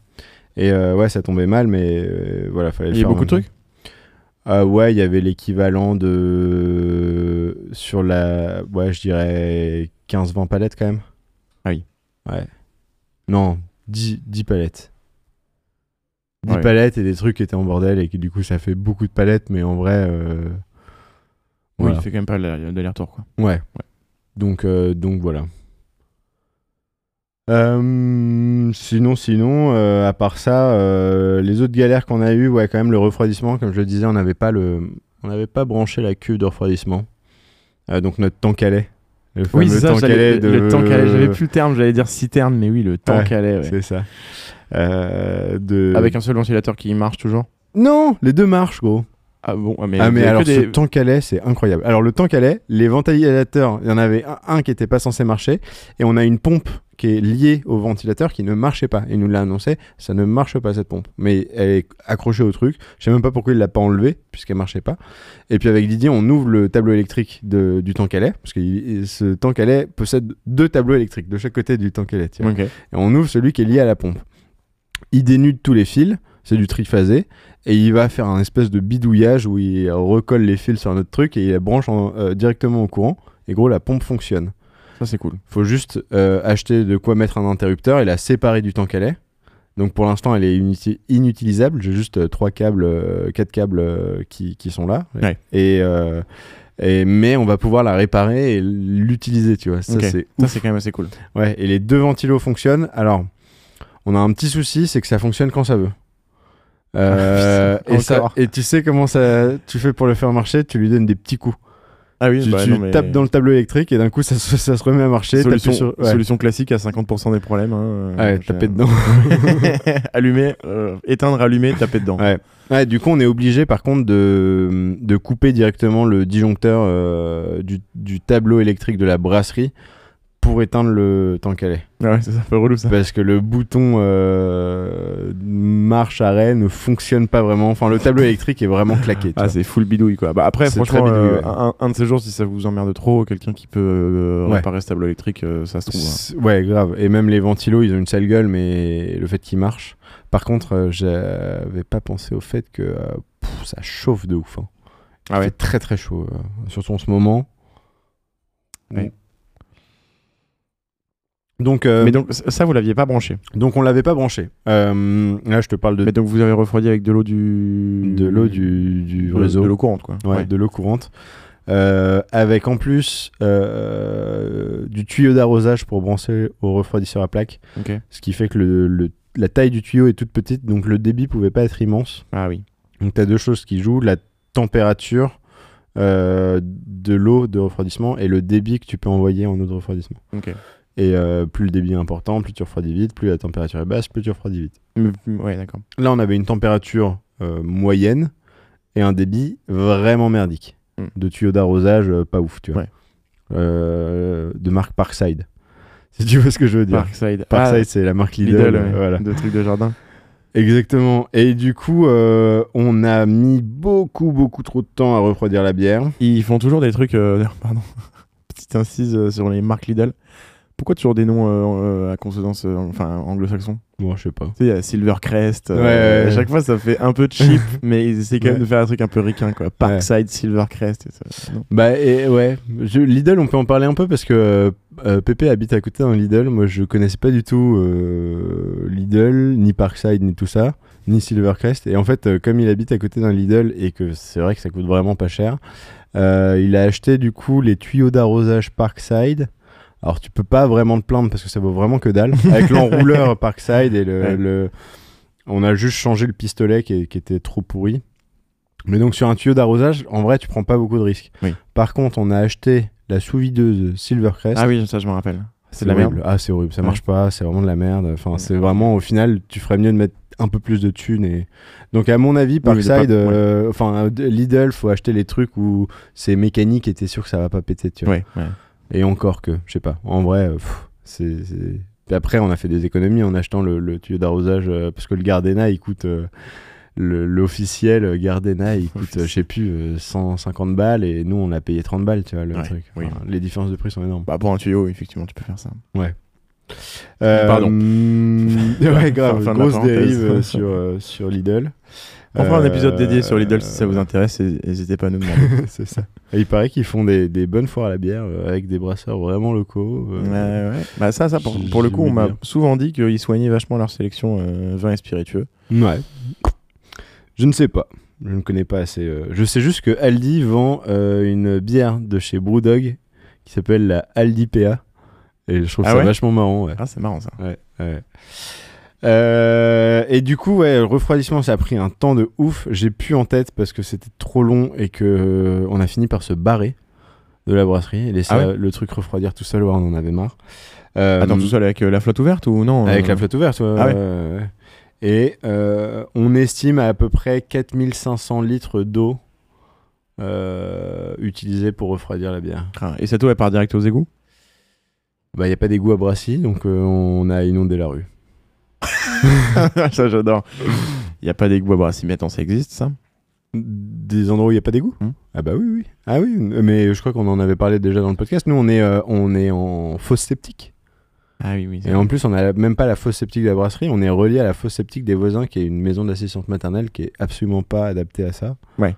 [SPEAKER 2] Et euh, ouais, ça tombait mal, mais euh, voilà, fallait le
[SPEAKER 1] il y a beaucoup de trucs?
[SPEAKER 2] Euh, ouais, il y avait l'équivalent de. Sur la. Ouais, je dirais 15-20 palettes quand même.
[SPEAKER 1] Ah oui.
[SPEAKER 2] Ouais. Non, 10, 10 palettes. 10
[SPEAKER 1] Ouais.
[SPEAKER 2] palettes et des trucs qui étaient en bordel et qui du coup ça fait beaucoup de palettes, mais en vrai. euh,
[SPEAKER 1] Oui, il fait quand même pas d'aller-retour quoi.
[SPEAKER 2] Ouais. Donc, euh, donc voilà. Euh, sinon, sinon, euh, à part ça, euh, les autres galères qu'on a eues, ouais, quand même le refroidissement, comme je le disais, on n'avait pas le, on n'avait pas branché la cuve de refroidissement. Euh, donc notre tank à lait. Le
[SPEAKER 1] Oui, c'est ça,
[SPEAKER 2] lait de...
[SPEAKER 1] J'avais plus le terme, j'allais dire citerne, mais oui, le tank
[SPEAKER 2] Ouais. C'est ça. Euh, de...
[SPEAKER 1] Avec un seul ventilateur qui marche toujours?
[SPEAKER 2] Non, les deux marchent, gros.
[SPEAKER 1] Ah bon, ah, mais,
[SPEAKER 2] ah mais alors
[SPEAKER 1] des-
[SPEAKER 2] ce tank à lait, c'est incroyable. Alors le tank à lait, les ventilateurs, il y en avait un, un qui était pas censé marcher, et on a une pompe qui est liée au ventilateur qui ne marchait pas. Il nous l'a annoncé, ça ne marche pas cette pompe. Mais elle est accrochée au truc. Je sais même pas pourquoi il l'a pas enlevée, puisqu'elle marchait pas. Et puis avec Didier, on ouvre le tableau électrique de- du tank à lait, parce que il- ce tank à lait possède deux tableaux électriques de chaque côté du tu vois.
[SPEAKER 1] Ok.
[SPEAKER 2] Et on ouvre celui qui est lié à la pompe. Il dénude tous les fils, c'est du triphasé, et il va faire un espèce de bidouillage où il recolle les fils sur notre truc et il la branche en- euh, directement au courant. Et gros, la pompe fonctionne.
[SPEAKER 1] Ça, c'est cool.
[SPEAKER 2] Faut juste euh, acheter de quoi mettre un interrupteur et la séparer du tank à lait. Donc pour l'instant, elle est inuti- inutilisable. J'ai juste euh, trois câbles, quatre câbles qui, qui sont là.
[SPEAKER 1] Ouais.
[SPEAKER 2] Et, et mais on va pouvoir la réparer et l'utiliser, tu vois. Ça c'est
[SPEAKER 1] Ça, c'est quand même assez cool.
[SPEAKER 2] Ouais, et les deux ventilos fonctionnent. Alors, on a un petit souci, c'est que ça fonctionne quand ça veut. Euh,
[SPEAKER 1] putain,
[SPEAKER 2] et, ça, et tu sais comment ça, tu fais pour le faire marcher Tu lui donnes des petits coups.
[SPEAKER 1] Ah oui,
[SPEAKER 2] tu
[SPEAKER 1] bah,
[SPEAKER 2] tu
[SPEAKER 1] non, mais-
[SPEAKER 2] tapes dans le tableau électrique et d'un coup ça, se- ça se remet à marcher.
[SPEAKER 1] solution,
[SPEAKER 2] taper sur- ouais.
[SPEAKER 1] solution classique à 50% des problèmes. Hein,
[SPEAKER 2] Ouais,
[SPEAKER 1] euh,
[SPEAKER 2] taper
[SPEAKER 1] j'ai-
[SPEAKER 2] dedans. *laughs*
[SPEAKER 1] allumer, euh, éteindre, allumer, taper dedans.
[SPEAKER 2] Ouais. Ouais, du coup, on est obligé par contre de, de couper directement le disjoncteur euh, du, du tableau électrique de la brasserie pour éteindre le tank à lait.
[SPEAKER 1] Ah ouais, c'est ça, un peu relou ça.
[SPEAKER 2] Parce que le bouton euh, marche arrêt ne fonctionne pas vraiment. Enfin, le tableau électrique est vraiment claqué.
[SPEAKER 1] Ah, c'est full bidouille quoi. Bah après,
[SPEAKER 2] C'est
[SPEAKER 1] franchement,
[SPEAKER 2] très bidouille,
[SPEAKER 1] euh,
[SPEAKER 2] ouais.
[SPEAKER 1] un, un de ces jours, si ça vous emmerde trop, quelqu'un qui peut euh,
[SPEAKER 2] Ouais.
[SPEAKER 1] réparer ce tableau électrique, euh, ça se trouve. hein.
[SPEAKER 2] Ouais, grave. Et même les ventilos, ils ont une sale gueule, mais le fait qu'ils marchent. Par contre, euh, j'avais pas pensé au fait que pff, ça chauffe de ouf. hein.
[SPEAKER 1] Ah ouais.
[SPEAKER 2] fait très très chaud, surtout en ce moment.
[SPEAKER 1] Ouais.
[SPEAKER 2] Donc, euh,
[SPEAKER 1] Mais donc, ça, vous l'aviez pas branché.
[SPEAKER 2] donc on l'avait pas branché. Euh, là, je te parle de,
[SPEAKER 1] Mais donc, vous avez refroidi avec de l'eau du.
[SPEAKER 2] de l'eau du, du
[SPEAKER 1] de-
[SPEAKER 2] réseau.
[SPEAKER 1] De l'eau courante quoi.
[SPEAKER 2] Ouais, de l'eau courante. Euh, avec en plus du tuyau d'arrosage pour brancher au refroidisseur à plaque.
[SPEAKER 1] Ok.
[SPEAKER 2] Ce qui fait que le, le- la taille du tuyau est toute petite, donc le débit pouvait pas être immense.
[SPEAKER 1] Ah oui.
[SPEAKER 2] Donc tu as deux choses qui jouent, la température de l'eau de refroidissement et le débit que tu peux envoyer en eau de refroidissement.
[SPEAKER 1] Ok.
[SPEAKER 2] Et euh, plus le débit est important, plus tu refroidis vite, plus la température est basse, plus tu refroidis vite.
[SPEAKER 1] Ouais, d'accord.
[SPEAKER 2] Là, on avait une température euh, moyenne et un débit vraiment merdique.
[SPEAKER 1] Mm.
[SPEAKER 2] De tuyaux d'arrosage euh, pas ouf, tu vois.
[SPEAKER 1] Ouais.
[SPEAKER 2] De marque Parkside. *laughs* Si tu vois ce que je veux dire.
[SPEAKER 1] Parkside.
[SPEAKER 2] Parkside,
[SPEAKER 1] Ah,
[SPEAKER 2] c'est la marque Lidl.
[SPEAKER 1] Lidl, ouais,
[SPEAKER 2] voilà.
[SPEAKER 1] de trucs de jardin.
[SPEAKER 2] Exactement. Et du coup, euh, on a mis beaucoup, beaucoup trop de temps à refroidir la bière.
[SPEAKER 1] Ils font toujours des trucs. euh, pardon. *laughs* Petite incise sur les marques Lidl. Pourquoi toujours des noms euh, euh, à consonance euh, enfin anglo-saxon?
[SPEAKER 2] Bon, je sais pas.
[SPEAKER 1] Tu sais, il y a Silvercrest.
[SPEAKER 2] Ouais, ouais, ouais.
[SPEAKER 1] À chaque fois, ça fait un peu cheap, *laughs* mais ils essaient quand même de faire un truc un peu ricain, quoi. Parkside, Silvercrest. Et ça.
[SPEAKER 2] Bah, et ouais. Je- Lidl, on peut en parler un peu parce que Pépé habite à côté d'un Lidl. Moi, je connaissais pas du tout Lidl, ni Parkside, ni tout ça, ni Silvercrest. Et en fait, comme il habite à côté d'un Lidl et que c'est vrai que ça coûte vraiment pas cher, il a acheté du coup les tuyaux d'arrosage Parkside. Alors, tu peux pas vraiment te plaindre parce que ça vaut vraiment que dalle. *laughs* Avec l'enrouleur Parkside et le,
[SPEAKER 1] Ouais.
[SPEAKER 2] le- On a juste changé le pistolet qui, qui était trop pourri. Mais donc, sur un tuyau d'arrosage, en vrai, tu prends pas beaucoup de risques.
[SPEAKER 1] Oui.
[SPEAKER 2] Par contre, on a acheté la sous-videuse Silvercrest.
[SPEAKER 1] Ah oui, ça, je me rappelle. C'est de la merde.
[SPEAKER 2] Ah, c'est horrible. Ça
[SPEAKER 1] Ouais.
[SPEAKER 2] marche pas. C'est vraiment de la merde. Enfin,
[SPEAKER 1] Ouais.
[SPEAKER 2] c'est vraiment, au final, tu ferais mieux de mettre un peu plus de thunes. Et... Donc, à mon avis,
[SPEAKER 1] Oui,
[SPEAKER 2] Parkside,
[SPEAKER 1] ouais.
[SPEAKER 2] euh, enfin, Lidl, faut acheter les trucs où c'est mécanique et t'es sûr que ça va pas péter. Tu vois.
[SPEAKER 1] Ouais, ouais.
[SPEAKER 2] Et encore que, je sais pas. En vrai, euh, c'est. après, on a fait des économies en achetant le, le tuyau d'arrosage euh, parce que le Gardena, il coûte. euh, L'officiel Gardena, il coûte, je sais plus, euh, 150 balles et nous, on a payé 30 balles, tu vois, le
[SPEAKER 1] Ouais,
[SPEAKER 2] truc.
[SPEAKER 1] oui.
[SPEAKER 2] Enfin, les différences de prix sont énormes.
[SPEAKER 1] Bah, pour un tuyau, effectivement, tu peux faire ça.
[SPEAKER 2] Euh,
[SPEAKER 1] Pardon. *laughs*
[SPEAKER 2] ouais, grave,
[SPEAKER 1] la
[SPEAKER 2] grosse dérive sur, euh, sur Lidl.
[SPEAKER 1] On fera un
[SPEAKER 2] Euh,
[SPEAKER 1] épisode dédié sur Lidl si ça vous intéresse, et- n'hésitez pas à nous demander. *laughs*
[SPEAKER 2] C'est ça. Et il paraît qu'ils font des, des bonnes foires à la bière euh, avec des brasseurs vraiment locaux. euh,
[SPEAKER 1] Ouais, ouais. Bah, ça, ça pour, le coup, on m'a souvent dit qu'ils soignaient vachement leur sélection euh, vin et spiritueux.
[SPEAKER 2] Ouais. Je ne sais pas. Je ne connais pas assez. euh, Je sais juste que Aldi vend euh, une bière de chez Brewdog qui s'appelle la Aldi PA. Et je trouve
[SPEAKER 1] Ah
[SPEAKER 2] ça
[SPEAKER 1] ouais?
[SPEAKER 2] vachement marrant. Ouais.
[SPEAKER 1] Ah, c'est marrant ça.
[SPEAKER 2] Ouais, ouais. Euh, et du coup, ouais, le refroidissement, ça a pris un temps de ouf. J'ai pu en tête parce que c'était trop long et que euh, on a fini par se barrer de la brasserie et laisser
[SPEAKER 1] Ah ouais
[SPEAKER 2] le truc refroidir tout seul. Ouais, on en avait marre. Euh,
[SPEAKER 1] Attends, tout seul avec euh, la flotte ouverte ou non
[SPEAKER 2] Avec
[SPEAKER 1] euh,
[SPEAKER 2] la flotte ouverte, ouais.
[SPEAKER 1] Ah ouais.
[SPEAKER 2] Et euh, on estime à, à peu près 4500 litres d'eau euh, utilisés pour refroidir la bière.
[SPEAKER 1] Ah, Et cette eau, elle part direct aux égouts?
[SPEAKER 2] Bah, il n'y a pas d'égout à Brassy, donc euh, on a inondé la rue. *laughs*
[SPEAKER 1] Ça, j'adore. Il n'y a pas d'égout à mais attends, ça existe ça?
[SPEAKER 2] Des endroits où il n'y a pas d'égout?
[SPEAKER 1] Hmm.
[SPEAKER 2] Ah bah oui, oui. Ah oui, mais je crois qu'on en avait parlé déjà dans le podcast. Nous, on est, euh, on est en fosse septique.
[SPEAKER 1] Ah oui, oui.
[SPEAKER 2] Et
[SPEAKER 1] vrai.
[SPEAKER 2] en plus, on n'a même pas la fosse septique de la brasserie. On est relié à la fosse septique des voisins, qui est une maison d'assistance maternelle qui est absolument pas adaptée à ça.
[SPEAKER 1] Ouais.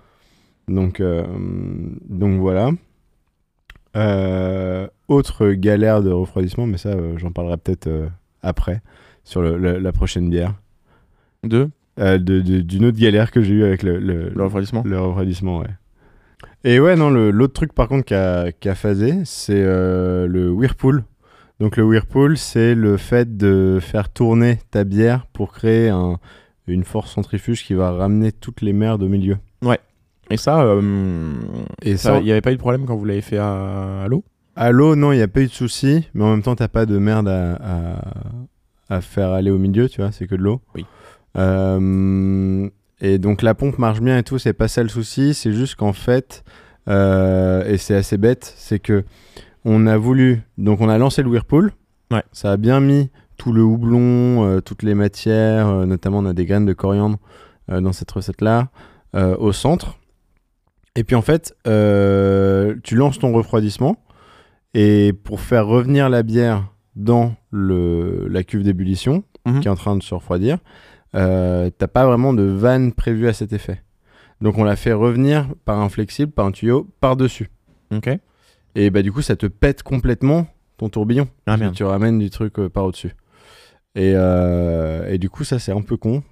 [SPEAKER 2] Donc, euh, donc voilà. Euh, autre galère de refroidissement, mais ça, euh, j'en parlerai peut-être après, sur le- le- la prochaine bière.
[SPEAKER 1] Deux,
[SPEAKER 2] Euh, de- D'une autre galère que j'ai eue avec le, le,
[SPEAKER 1] le refroidissement
[SPEAKER 2] le refroidissement, ouais. Et ouais, non, l'autre truc par contre qui a, qui a phasé, c'est euh, le Whirlpool. Donc le Whirlpool, c'est le fait de faire tourner ta bière pour créer un- une force centrifuge qui va ramener toutes les merdes au milieu.
[SPEAKER 1] Et ça, euh,
[SPEAKER 2] Et
[SPEAKER 1] ça,
[SPEAKER 2] ça,
[SPEAKER 1] il n'y avait pas eu de problème quand vous l'avez fait à, à l'eau?
[SPEAKER 2] À l'eau, non, il n'y a pas eu de souci, mais en même temps, t'as pas de merde à, à- à faire aller au milieu, tu vois, c'est que de l'eau.
[SPEAKER 1] Oui.
[SPEAKER 2] Euh, et donc la pompe marche bien et tout, c'est pas ça le souci, c'est juste qu'en fait, euh, et c'est assez bête, c'est que on a voulu, donc on a lancé le Whirlpool,
[SPEAKER 1] Ouais.
[SPEAKER 2] ça a bien mis tout le houblon, euh, toutes les matières, notamment on a des graines de coriandre dans cette recette-là, au centre. Et puis en fait, tu lances ton refroidissement, et pour faire revenir la bière dans le, la cuve d'ébullition,
[SPEAKER 1] Mhm.
[SPEAKER 2] qui est en train de se refroidir, euh, t'as pas vraiment de vanne prévue à cet effet. Donc on l'a fait revenir par un flexible, par un tuyau, par-dessus.
[SPEAKER 1] Ok.
[SPEAKER 2] Et bah du coup, ça te pète complètement ton tourbillon.
[SPEAKER 1] Ah merde.
[SPEAKER 2] Tu ramènes du truc euh, par au-dessus. Et, euh, et du coup, ça c'est un peu con.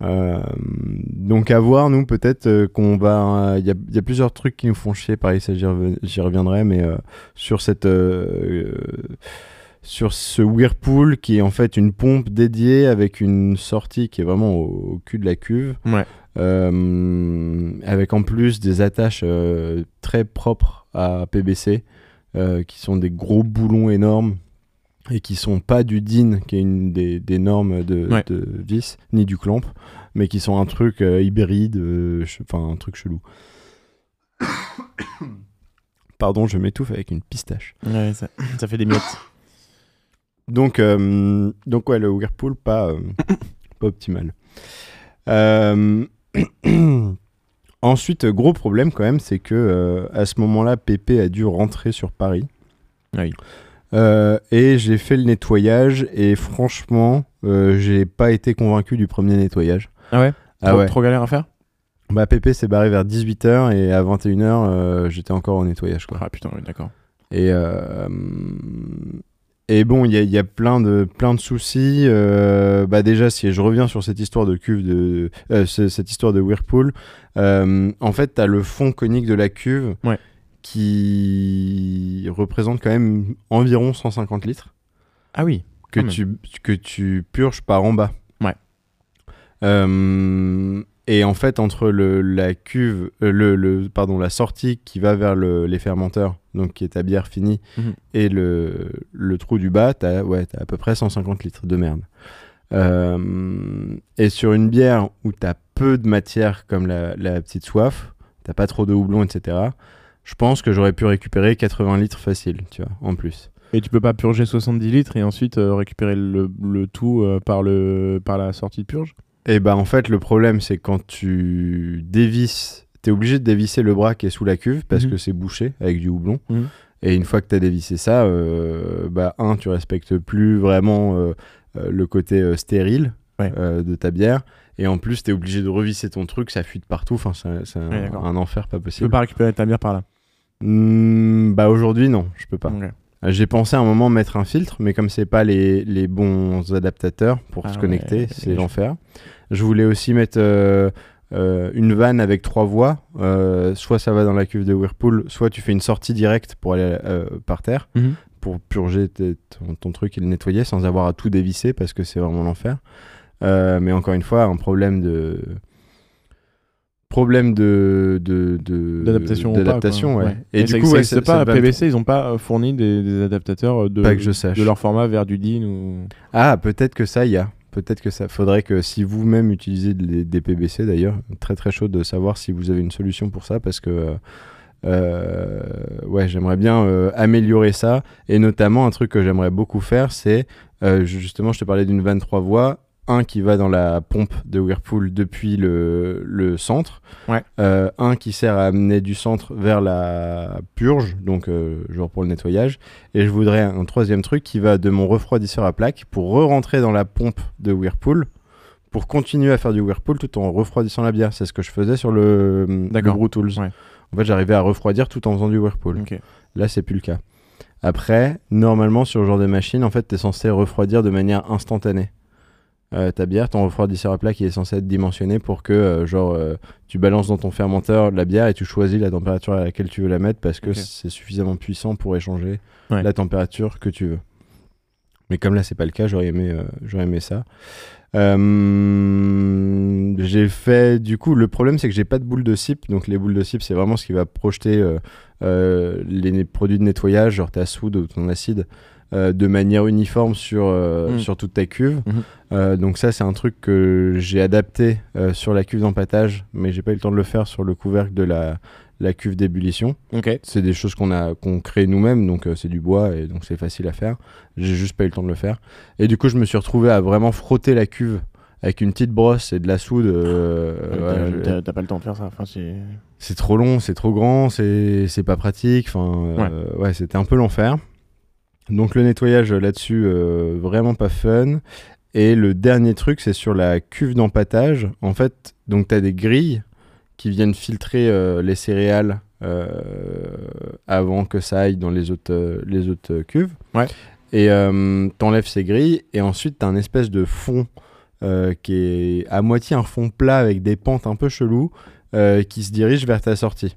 [SPEAKER 2] Donc à voir, nous peut-être qu'on va... Il y, a, il y a plusieurs trucs qui nous font chier, pareil, ça j'y reviendrai, mais sur cette... sur ce Whirlpool qui est en fait une pompe dédiée avec une sortie qui est vraiment au, au cul de la cuve.
[SPEAKER 1] Ouais.
[SPEAKER 2] Euh, avec en plus des attaches euh, très propres à PBC euh, qui sont des gros boulons énormes et qui sont pas du DIN qui est une des, des normes de,
[SPEAKER 1] Ouais.
[SPEAKER 2] de vis ni du clamp mais qui sont un truc hybride enfin un truc chelou *coughs* pardon je m'étouffe avec une pistache
[SPEAKER 1] Ouais, ça, ça fait des miettes.
[SPEAKER 2] Donc, euh, donc ouais, le Whirlpool, pas, euh, *laughs* pas optimal. Euh, *clears throat* Ensuite, gros problème quand même, c'est que à ce moment-là, Pépé a dû rentrer sur Paris.
[SPEAKER 1] Oui.
[SPEAKER 2] Et j'ai fait le nettoyage et franchement, j'ai pas été convaincu du premier nettoyage.
[SPEAKER 1] Ah ouais?
[SPEAKER 2] Ah
[SPEAKER 1] trop,
[SPEAKER 2] ouais.
[SPEAKER 1] trop galère à faire?
[SPEAKER 2] Bah Pépé s'est barré vers 18h et à 21h, euh, j'étais encore au nettoyage quoi.
[SPEAKER 1] Ah putain, oui, d'accord.
[SPEAKER 2] Et, euh, et bon, il y a, il y a plein, de, plein de soucis. Euh, bah déjà, si je reviens sur cette histoire de cuve, de, euh, ce- cette histoire de Whirlpool, euh, en fait, tu as le fond conique de la cuve
[SPEAKER 1] Ouais.
[SPEAKER 2] qui représente quand même environ 150 litres
[SPEAKER 1] Ah oui.
[SPEAKER 2] tu, que tu purges par en bas.
[SPEAKER 1] Ouais.
[SPEAKER 2] Et en fait, entre le, la cuve, euh, le, le- pardon, la sortie qui va vers le- les fermenteurs, donc qui est ta bière finie,
[SPEAKER 1] Mhm.
[SPEAKER 2] et le, le trou du bas, t'as ouais, t'as à peu près 150 litres de merde. Euh, et sur une bière où t'as peu de matière comme la, la petite soif, t'as pas trop de houblon, etc. Je pense que j'aurais pu récupérer 80 litres facile, tu vois, en plus.
[SPEAKER 1] Et tu peux pas purger 70 litres et ensuite euh, récupérer le, le tout euh, par, le, par la sortie de purge?
[SPEAKER 2] Et bah en fait le problème c'est quand tu dévisses, t'es obligé de dévisser le bras qui est sous la cuve parce
[SPEAKER 1] Mhm.
[SPEAKER 2] que c'est bouché avec du houblon.
[SPEAKER 1] Mhm.
[SPEAKER 2] Et une fois que t'as dévissé ça, euh, bah un tu respectes plus vraiment euh, euh, le côté euh, stérile
[SPEAKER 1] Ouais.
[SPEAKER 2] de ta bière. Et en plus t'es obligé de revisser ton truc, ça fuite partout. Enfin c'est un,
[SPEAKER 1] Ouais, d'accord.
[SPEAKER 2] un enfer pas
[SPEAKER 1] Tu peux
[SPEAKER 2] possible.
[SPEAKER 1] pas récupérer ta bière par là?
[SPEAKER 2] Hmm, bah aujourd'hui non, je peux pas. J'ai pensé à un moment mettre un filtre, mais comme c'est pas les, les bons adaptateurs pour
[SPEAKER 1] Ah
[SPEAKER 2] se connecter,
[SPEAKER 1] c'est
[SPEAKER 2] l'enfer. Je voulais aussi mettre euh, euh, une vanne avec trois voies. Euh, soit ça va dans la cuve de Whirlpool, soit tu fais une sortie directe pour aller par terre,
[SPEAKER 1] Mhm.
[SPEAKER 2] pour pour purger ton, ton truc et le nettoyer sans avoir à tout dévisser parce que c'est vraiment l'enfer. Mais encore une fois, un problème de problème de
[SPEAKER 1] D'adaptation ou pas,
[SPEAKER 2] d'adaptation, ouais.
[SPEAKER 1] Ouais.
[SPEAKER 2] Et du
[SPEAKER 1] ça-
[SPEAKER 2] coup,
[SPEAKER 1] ça
[SPEAKER 2] ouais, c'est-
[SPEAKER 1] pas, PVC, ils ont pas euh, fourni des, des adaptateurs euh, de,
[SPEAKER 2] Pas que je sache.
[SPEAKER 1] de leur format vers du DIN ou.
[SPEAKER 2] Ah, peut-être que ça y a. Peut-être que ça faudrait que si vous-même utilisez des, des PBC d'ailleurs, très très chaud de savoir si vous avez une solution pour ça parce que euh, ouais, j'aimerais bien euh, améliorer ça et notamment un truc que j'aimerais beaucoup faire, c'est euh, justement, je te parlais d'une 23 voies, un qui va dans la pompe de Whirlpool depuis le, le centre,
[SPEAKER 1] Ouais.
[SPEAKER 2] Euh, un qui sert à amener du centre vers la purge, donc euh, genre pour le nettoyage, et je voudrais un troisième truc qui va de mon refroidisseur à plaque pour re-rentrer dans la pompe de Whirlpool pour continuer à faire du Whirlpool tout en refroidissant la bière. C'est ce que je faisais sur le, le. Brew Tools.
[SPEAKER 1] Ouais.
[SPEAKER 2] En fait, j'arrivais à refroidir tout en faisant du Whirlpool.
[SPEAKER 1] Ok.
[SPEAKER 2] Là, c'est plus le cas. Après, normalement, sur ce genre de machine, en fait, tu es censé refroidir de manière instantanée. Euh, ta bière, ton refroidisseur à plaque, il est censé être dimensionné pour que, euh, genre, euh, tu balances dans ton fermenteur la bière et tu choisis la température à laquelle tu veux la mettre parce que c'est suffisamment puissant pour échanger
[SPEAKER 1] Ouais.
[SPEAKER 2] la température que tu veux. Mais comme là, c'est pas le cas, j'aurais aimé, j'aurais aimé ça. J'ai fait, du coup, le problème, c'est que j'ai pas de boule de CIP. Donc, les boules de CIP, c'est vraiment ce qui va projeter les produits de nettoyage, genre ta soude ou ton acide, euh, de manière uniforme sur, euh,
[SPEAKER 1] Mm.
[SPEAKER 2] sur toute ta cuve.
[SPEAKER 1] Mhm.
[SPEAKER 2] Euh, donc, ça, c'est un truc que j'ai adapté sur la cuve d'empattage, mais j'ai pas eu le temps de le faire sur le couvercle de la, la cuve d'ébullition.
[SPEAKER 1] Ok.
[SPEAKER 2] C'est des choses qu'on a qu'on crée nous-mêmes, donc euh, c'est du bois et donc c'est facile à faire. J'ai juste pas eu le temps de le faire. Et du coup, je me suis retrouvé à vraiment frotter la cuve avec une petite brosse et de la soude. euh,
[SPEAKER 1] Ouais,
[SPEAKER 2] ouais,
[SPEAKER 1] t'as-
[SPEAKER 2] je-
[SPEAKER 1] pas le temps de faire ça. Enfin, c'est.
[SPEAKER 2] trop long, c'est trop grand, c'est pas pratique. Enfin, euh, ouais, c'était un peu l'enfer. Donc le nettoyage là-dessus, euh, vraiment pas fun. Et le dernier truc, c'est sur la cuve d'empattage. En fait, donc tu as des grilles qui viennent filtrer euh, les céréales euh, avant que ça aille dans les autres, les autres cuves.
[SPEAKER 1] Ouais.
[SPEAKER 2] Et t'enlèves ces grilles et ensuite t'as un espèce de fond qui est à moitié un fond plat avec des pentes un peu cheloues qui se dirige vers ta sortie.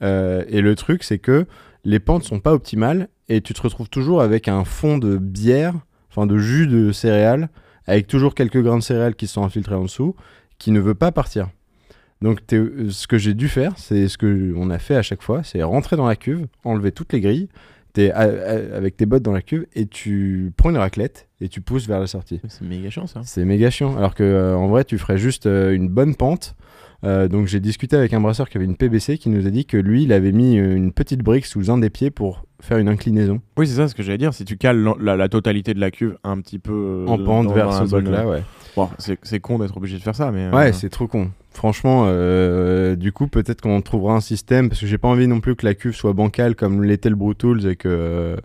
[SPEAKER 2] Et le truc, c'est que les pentes sont pas optimales et tu te retrouves toujours avec un fond de bière, enfin de jus de céréales, avec toujours quelques grains de céréales qui sont infiltrés en dessous, qui ne veut pas partir. Donc euh, ce que j'ai dû faire, c'est ce que on a fait à chaque fois, c'est rentrer dans la cuve, enlever toutes les grilles, a- avec tes bottes dans la cuve et tu prends une raclette et tu pousses vers la sortie.
[SPEAKER 1] C'est méga chiant ça.
[SPEAKER 2] C'est méga chiant. Alors que euh, en vrai, tu ferais juste euh, une bonne pente. Euh, donc j'ai discuté avec un brasseur qui avait une PBC qui nous a dit que lui, il avait mis euh, une petite brique sous un des pieds pour faire une inclinaison
[SPEAKER 1] Oui, c'est ça ce que j'allais dire. Si tu cales la, la totalité de la cuve un petit peu euh,
[SPEAKER 2] en pente vers ce truc-là, ouais.
[SPEAKER 1] Bon, c'est con d'être obligé de faire ça, mais. euh,
[SPEAKER 2] Ouais, c'est trop con. Franchement, euh, du coup, peut-être qu'on trouvera un système parce que j'ai pas envie non plus que la cuve soit bancale comme l'était le Brew Tools et que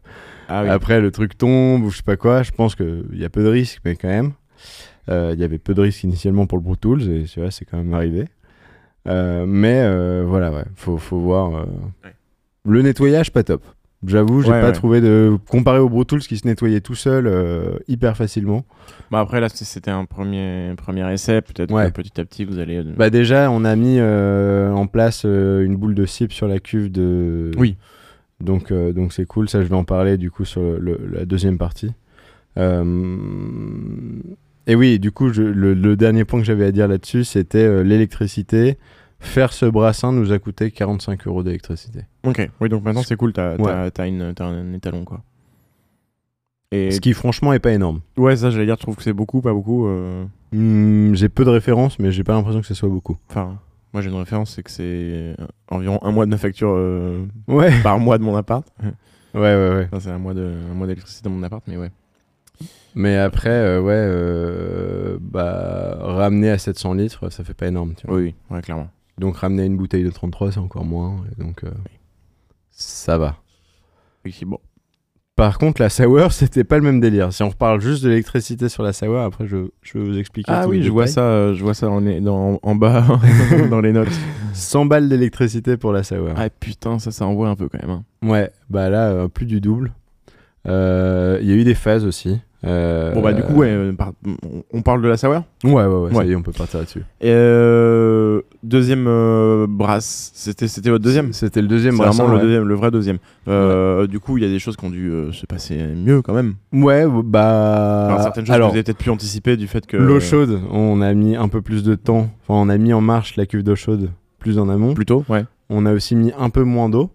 [SPEAKER 1] Ah oui.
[SPEAKER 2] après le truc tombe ou je sais pas quoi. Je pense qu'il y a peu de risques, mais quand même. Il y avait peu de risques initialement pour le Brew Tools et c'est quand même arrivé. Euh, mais euh, voilà, ouais, faut, faut voir. euh.
[SPEAKER 1] Ouais.
[SPEAKER 2] Le nettoyage, pas top. J'avoue, j'ai
[SPEAKER 1] Ouais,
[SPEAKER 2] pas
[SPEAKER 1] ouais.
[SPEAKER 2] trouvé de. Comparé au Brew Tools qui se nettoyait tout seul euh, hyper facilement.
[SPEAKER 1] Bah après là, c'était un premier, premier essai. Peut-être
[SPEAKER 2] Ouais.
[SPEAKER 1] que petit à petit vous allez.
[SPEAKER 2] Bah déjà, on a mis euh, en place euh, une boule de cible sur la cuve de.
[SPEAKER 1] Oui.
[SPEAKER 2] Donc euh, donc c'est cool. Ça, je vais en parler du coup sur le- le- la deuxième partie. Et oui, du coup, je- le, le dernier point que j'avais à dire là-dessus, c'était euh, l'électricité. Faire ce brassin nous a coûté 45 euros d'électricité.
[SPEAKER 1] Ok. Oui, donc maintenant c'est cool. T'as
[SPEAKER 2] Ouais.
[SPEAKER 1] un étalon quoi. Et
[SPEAKER 2] Ce qui franchement est pas énorme.
[SPEAKER 1] ouais, ça j'allais dire. Je trouve que c'est beaucoup, pas beaucoup. euh,
[SPEAKER 2] Hmm, j'ai peu de références, mais j'ai pas l'impression que ce soit beaucoup.
[SPEAKER 1] Enfin, moi j'ai une référence, c'est que c'est euh, environ un mois de ma facture euh,
[SPEAKER 2] Ouais.
[SPEAKER 1] par mois de mon appart.
[SPEAKER 2] Ouais, ouais, ouais.
[SPEAKER 1] Enfin, c'est un mois de un mois d'électricité dans mon appart, mais ouais.
[SPEAKER 2] Mais après, euh, ouais, euh, bah, ramener à 700 litres, ça fait pas énorme. Tu vois.
[SPEAKER 1] Oui, ouais, clairement.
[SPEAKER 2] Donc ramener une bouteille de 33, c'est encore moins. et donc euh, ça va.
[SPEAKER 1] Oui, c'est bon.
[SPEAKER 2] Par contre, la sour, *laughs* c'était pas le même délire. Si on reparle juste de l'électricité sur la sour, après je, je vais vous expliquer.
[SPEAKER 1] Ah
[SPEAKER 2] tout
[SPEAKER 1] oui, je vois ça, je vois ça en, en bas *laughs* dans les notes.
[SPEAKER 2] 100 balles d'électricité pour la sour.
[SPEAKER 1] Ah putain, ça, ça envoie un peu quand même. hein.
[SPEAKER 2] Ouais, bah là, plus du double. Il y a eu des phases aussi. Euh,
[SPEAKER 1] Bon bah du coup, ouais, euh, on- parle de la sour.
[SPEAKER 2] Ouais, ouais, ouais, ça
[SPEAKER 1] Ouais.
[SPEAKER 2] y est, on peut partir là-dessus.
[SPEAKER 1] Euh, deuxième euh, brasse. C'était c'était votre deuxième?
[SPEAKER 2] C'était le deuxième
[SPEAKER 1] vraiment le deuxième, le vrai deuxième. Du coup, il y a des choses qui ont dû se passer mieux quand même.
[SPEAKER 2] Ouais, bah.
[SPEAKER 1] Alors, certaines choses
[SPEAKER 2] alors,
[SPEAKER 1] vous avez peut-être pu anticiper du fait que
[SPEAKER 2] l'eau chaude, on a mis un peu plus de temps. Enfin, on a mis en marche la cuve d'eau chaude plus en amont.
[SPEAKER 1] plus tôt, ouais.
[SPEAKER 2] On a aussi mis un peu moins d'eau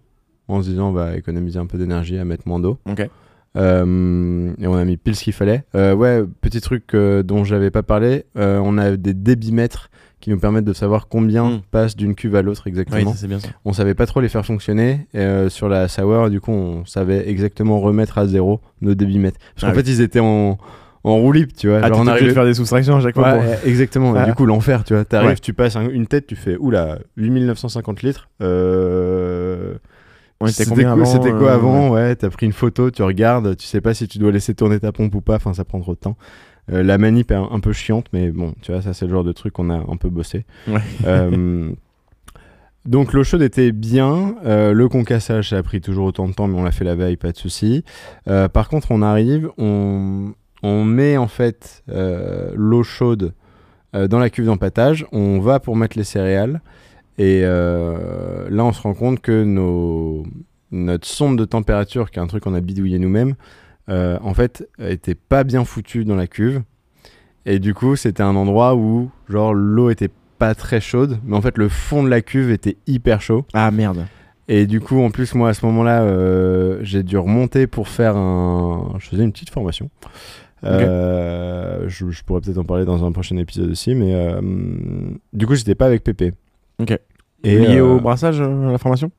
[SPEAKER 2] en se disant on va économiser un peu d'énergie à mettre moins d'eau.
[SPEAKER 1] Ok.
[SPEAKER 2] Euh, et on a mis pile ce qu'il fallait. Euh, ouais, petit truc euh, dont j'avais pas parlé, euh, on a des débitmètres qui nous permettent de savoir combien
[SPEAKER 1] Mm.
[SPEAKER 2] passe d'une cuve à l'autre
[SPEAKER 1] Oui,
[SPEAKER 2] exactement.
[SPEAKER 1] ça, c'est bien ça.
[SPEAKER 2] on savait pas trop les faire fonctionner et, sur la sour. Du coup, on savait exactement remettre à zéro nos débitmètres. Parce qu'en
[SPEAKER 1] Ah
[SPEAKER 2] fait, ils étaient en, en roue libre, tu vois.
[SPEAKER 1] Ah,
[SPEAKER 2] Genre, on arrivait
[SPEAKER 1] de faire des soustractions à chaque fois.
[SPEAKER 2] Ouais,
[SPEAKER 1] pour- *laughs*
[SPEAKER 2] exactement.
[SPEAKER 1] Ah.
[SPEAKER 2] Du coup, l'enfer, tu vois. T'arrives,
[SPEAKER 1] Ouais.
[SPEAKER 2] tu passes un- une tête, tu fais oula, 8950 litres. Euh...
[SPEAKER 1] On était
[SPEAKER 2] C'était
[SPEAKER 1] combien
[SPEAKER 2] quoi,
[SPEAKER 1] avant,
[SPEAKER 2] c'était quoi
[SPEAKER 1] euh,
[SPEAKER 2] avant Ouais, t'as pris une photo, tu regardes, tu sais pas si tu dois laisser tourner ta pompe ou pas. Enfin, ça prend trop de temps. Euh, la manip est un, un peu chiante, mais bon, tu vois, ça c'est le genre de truc qu'on a un peu bossé.
[SPEAKER 1] Ouais.
[SPEAKER 2] Euh, *laughs* donc l'eau chaude était bien. Euh, le concassage, ça a pris toujours autant de temps, mais on l'a fait la veille, pas de souci. Par contre, on arrive, on, on met en fait l'eau chaude dans la cuve d'empattage. On va pour mettre les céréales. Et euh, là, on se rend compte que nos, notre sonde de température, qui est un truc qu'on a bidouillé nous-mêmes, euh, en fait, était pas bien foutue dans la cuve. Et du coup, c'était un endroit où, genre, l'eau était pas très chaude, mais en fait, le fond de la cuve était hyper chaud.
[SPEAKER 1] Ah merde.
[SPEAKER 2] Et du coup, en plus, moi, à ce moment-là, euh, j'ai dû remonter pour faire un. Je faisais une petite formation. Euh, je, je pourrais peut-être en parler dans un prochain épisode aussi, mais euh, du coup, j'étais pas avec Pépé.
[SPEAKER 1] Ok.
[SPEAKER 2] Et,
[SPEAKER 1] Lié
[SPEAKER 2] euh,
[SPEAKER 1] au brassage, euh, la formation?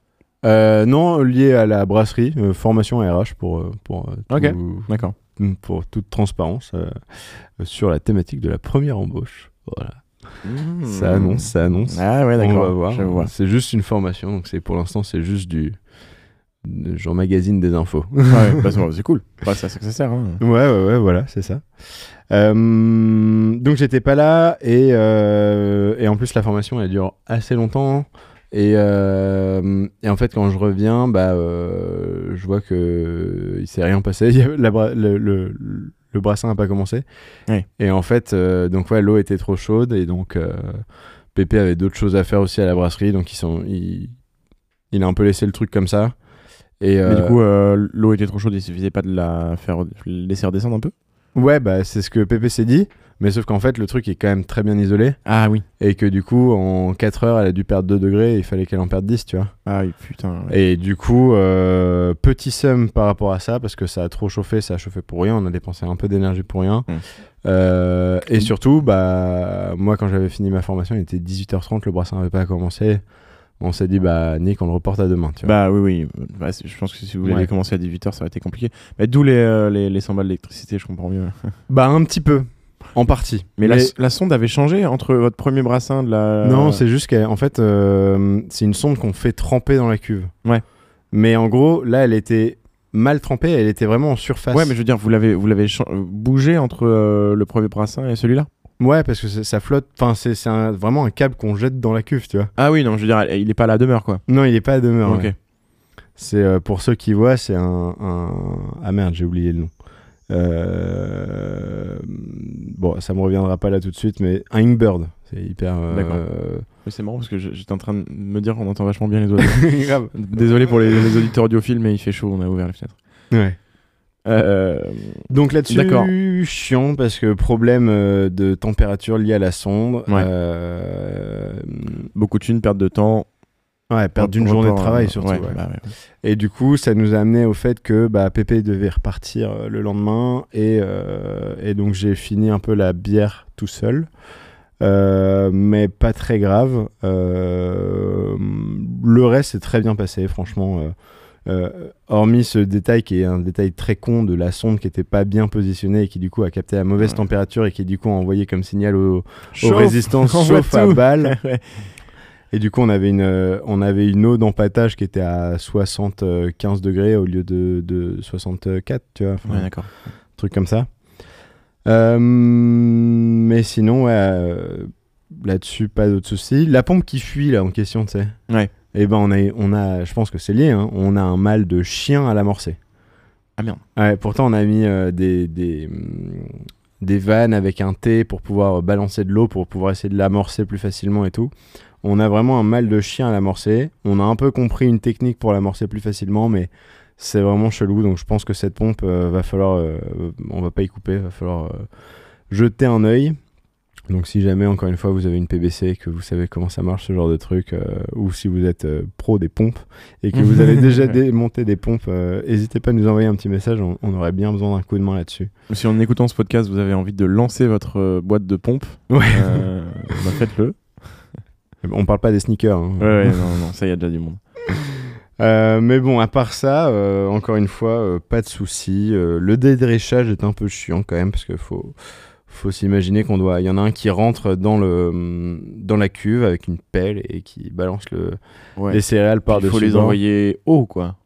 [SPEAKER 2] Euh, Non, lié à la brasserie, euh, formation RH pour, euh, pour, euh, tout-
[SPEAKER 1] D'accord.
[SPEAKER 2] pour toute transparence euh, sur la thématique de la première embauche. Voilà. Ça annonce, ça annonce.
[SPEAKER 1] Ah ouais,
[SPEAKER 2] On
[SPEAKER 1] d'accord.
[SPEAKER 2] va voir. C'est juste une formation, donc c'est pour l'instant c'est juste du genre magazine des infos.
[SPEAKER 1] Ouais, *laughs* bah, c'est c'est cool. Bah, c'est ça que ça sert. hein.
[SPEAKER 2] Ouais, ouais, ouais, voilà, c'est ça. Euh, donc j'étais pas là et, euh, et en plus la formation elle dure assez longtemps. Et, euh, et en fait, quand je reviens, bah, je vois que il s'est rien passé. *laughs* La bra- le, le, le brassin n'a pas commencé.
[SPEAKER 1] Ouais.
[SPEAKER 2] Et en fait, donc ouais, l'eau était trop chaude et donc Pépé avait d'autres choses à faire aussi à la brasserie, donc ils sont, il, il a un peu laissé le truc comme ça. Et
[SPEAKER 1] Mais
[SPEAKER 2] euh,
[SPEAKER 1] du coup, euh, l'eau était trop chaude, il suffisait pas de la faire laisser redescendre un peu
[SPEAKER 2] Ouais, bah c'est ce que Pépé s'est dit, mais sauf qu'en fait le truc est quand même très bien isolé
[SPEAKER 1] Ah oui.
[SPEAKER 2] et que du coup en 4 heures elle a dû perdre 2 degrés et il fallait qu'elle en perde 10, tu vois.
[SPEAKER 1] Ah oui, putain. ouais.
[SPEAKER 2] Et du coup, euh, petit seum par rapport à ça parce que ça a trop chauffé, ça a chauffé pour rien, on a dépensé un peu d'énergie pour rien. Euh, et surtout, bah moi quand j'avais fini ma formation, il était 18h30, le brassin n'avait pas commencé. On s'est dit, bah Nick, on le reporte à demain, tu vois.
[SPEAKER 1] Bah oui, oui. Bah, je pense que si vous l'avez
[SPEAKER 2] Ouais.
[SPEAKER 1] commencé à 18h, ça aurait été compliqué. Mais d'où les, euh, les, les 100 balles d'électricité, je comprends mieux. *laughs*
[SPEAKER 2] Bah un petit peu, en partie.
[SPEAKER 1] Mais, La, la sonde avait changé entre votre premier brassin de la.
[SPEAKER 2] Non, c'est juste qu'en fait, euh, c'est une sonde qu'on fait tremper dans la cuve.
[SPEAKER 1] Ouais.
[SPEAKER 2] Mais en gros, là, elle était mal trempée, elle était vraiment en surface.
[SPEAKER 1] Ouais, mais je veux dire, vous l'avez, vous l'avez bougé entre euh, le premier brassin et celui-là?
[SPEAKER 2] Ouais, parce que ça flotte. Enfin, c'est un- vraiment un câble qu'on jette dans la cuve, tu vois.
[SPEAKER 1] Ah oui, non, je veux dire, il est pas à la demeure, quoi.
[SPEAKER 2] Non, il est pas à demeure.
[SPEAKER 1] ok.
[SPEAKER 2] ouais. C'est euh, pour ceux qui voient, c'est un, un- Ah merde, j'ai oublié le nom. Euh, Bon, ça me reviendra pas là tout de suite, mais un Ingbird. C'est hyper. euh,
[SPEAKER 1] D'accord. C'est marrant parce que j'étais en train de me dire qu'on entend vachement bien les oiseaux. *laughs* Désolé pour les, les auditeurs audiophiles, mais il fait chaud, on a ouvert les fenêtres.
[SPEAKER 2] Ouais.
[SPEAKER 1] Euh,
[SPEAKER 2] Donc là-dessus,
[SPEAKER 1] D'accord.
[SPEAKER 2] chiant parce que problème euh, de température lié à la sonde.
[SPEAKER 1] Ouais.
[SPEAKER 2] Euh,
[SPEAKER 1] beaucoup de thunes, perte de temps.
[SPEAKER 2] ouais, perdre d'une journée de travail surtout.
[SPEAKER 1] ouais,
[SPEAKER 2] ouais.
[SPEAKER 1] bah ouais.
[SPEAKER 2] Et du coup, ça nous a amené au fait que bah, Pépé devait repartir le lendemain. Et, euh, et donc, j'ai fini un peu la bière tout seul. Euh, mais pas très grave. Euh, le reste s'est très bien passé, franchement. euh, hormis ce détail qui est un détail très con de la sonde qui était pas bien positionnée et qui du coup a capté la mauvaise
[SPEAKER 1] Ouais.
[SPEAKER 2] température et qui du coup a envoyé comme signal aux, résistances *laughs* chauffe à balle. *laughs*
[SPEAKER 1] Ouais.
[SPEAKER 2] Et du coup, on avait une, euh, on avait une eau d'empattage qui était à 75 degrés au lieu de, de 64, tu vois, un truc comme ça. Euh, mais sinon, ouais, euh, là-dessus, pas d'autres soucis. La pompe qui fuit, là, en question, tu sais.
[SPEAKER 1] Ouais.
[SPEAKER 2] Et ben, on a, on a, je pense que c'est lié, hein, on a un mal de chien à l'amorcer.
[SPEAKER 1] Ah merde.
[SPEAKER 2] Ouais, pourtant, on a mis euh, des, des, des vannes avec un T pour pouvoir balancer de l'eau, pour pouvoir essayer de l'amorcer plus facilement et tout. On a vraiment un mal de chien à l'amorcer. On a un peu compris une technique pour l'amorcer plus facilement, mais c'est vraiment chelou. Donc je pense que cette pompe, euh, va falloir, euh, on va pas y couper, va falloir euh, jeter un œil. Donc si jamais, encore une fois, vous avez une PBC, que vous savez comment ça marche ce genre de truc, euh, ou si vous êtes euh, pro des pompes et que vous avez *laughs* déjà démonté des pompes, euh, n'hésitez pas à nous envoyer un petit message, on, on aurait bien besoin d'un coup de main là-dessus.
[SPEAKER 1] Si en écoutant ce podcast, vous avez envie de lancer votre boîte de pompe,
[SPEAKER 2] Ouais.
[SPEAKER 1] euh, bah, faites-le. *laughs*
[SPEAKER 2] On parle pas des sneakers. hein.
[SPEAKER 1] Ouais, ouais, non, non, ça y a déjà du monde. *laughs*
[SPEAKER 2] Euh, mais bon, à part ça, euh, encore une fois, euh, pas de souci. Le dédréchage est un peu chiant quand même parce qu'il faut, faut s'imaginer qu'on doit. Il y en a un qui rentre dans le dans la cuve avec une pelle et qui balance le,
[SPEAKER 1] Ouais.
[SPEAKER 2] les céréales par
[SPEAKER 1] Il faut les envoyer haut, quoi.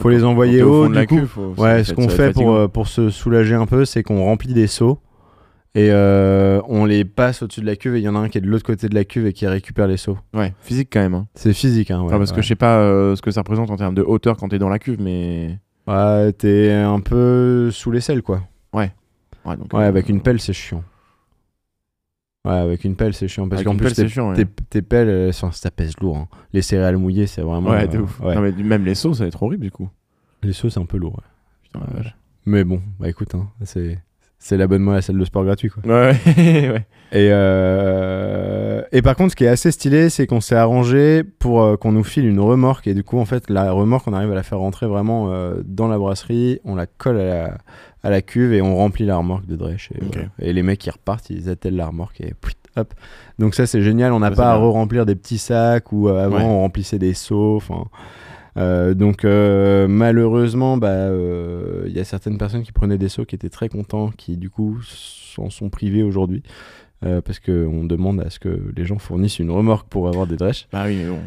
[SPEAKER 2] Faut les envoyer haut, du coup.
[SPEAKER 1] cuve, faut-
[SPEAKER 2] Ouais, ce qu'on fait pour, euh, pour se soulager un peu, c'est qu'on remplit des seaux et euh, on les passe au-dessus de la cuve et il y en a un qui est de l'autre côté de la cuve et qui récupère les seaux.
[SPEAKER 1] Ouais, physique quand même. hein.
[SPEAKER 2] C'est physique, hein. Ouais,
[SPEAKER 1] Enfin, parce que je sais pas euh, ce que ça représente en termes de hauteur quand t'es dans la cuve, mais.
[SPEAKER 2] Ouais, t'es un peu sous les selles, quoi.
[SPEAKER 1] Ouais, donc,
[SPEAKER 2] Ouais,
[SPEAKER 1] euh,
[SPEAKER 2] avec une pelle, c'est chiant. Ouais, avec une pelle, c'est chiant. Parce qu'en plus, tes,
[SPEAKER 1] ouais.
[SPEAKER 2] pelles, elles sont- ça pèse lourd. hein. Les céréales mouillées, c'est vraiment.
[SPEAKER 1] Ouais, de
[SPEAKER 2] euh,
[SPEAKER 1] ouf.
[SPEAKER 2] ouais.
[SPEAKER 1] Non, mais même les sauts, ça va être horrible du coup.
[SPEAKER 2] Les sauts, c'est un peu lourd. ouais.
[SPEAKER 1] Putain, la vache.
[SPEAKER 2] Mais bon, bah écoute, hein, c'est. C'est l'abonnement à la salle de sport gratuit quoi.
[SPEAKER 1] Ouais, ouais. *laughs*
[SPEAKER 2] Et, euh, et par contre, ce qui est assez stylé, c'est qu'on s'est arrangé pour euh, qu'on nous file une remorque. Et du coup, en fait, la remorque, on arrive à la faire rentrer vraiment euh, dans la brasserie. On la colle à la, à la cuve et on remplit la remorque de Dresch. Et. Et les mecs, ils repartent, ils attellent la remorque et hop. Donc ça, c'est génial. On n'a pas à re-remplir des petits sacs ou euh, avant,
[SPEAKER 1] Ouais.
[SPEAKER 2] on remplissait des seaux. Enfin. euh, donc euh, malheureusement, bah, euh, il y a certaines personnes qui prenaient des seaux qui étaient très contents, qui du coup s'en sont privés aujourd'hui. Euh, parce qu'on demande à ce que les gens fournissent une remorque pour avoir des drèches.
[SPEAKER 1] Bah oui, mais bon.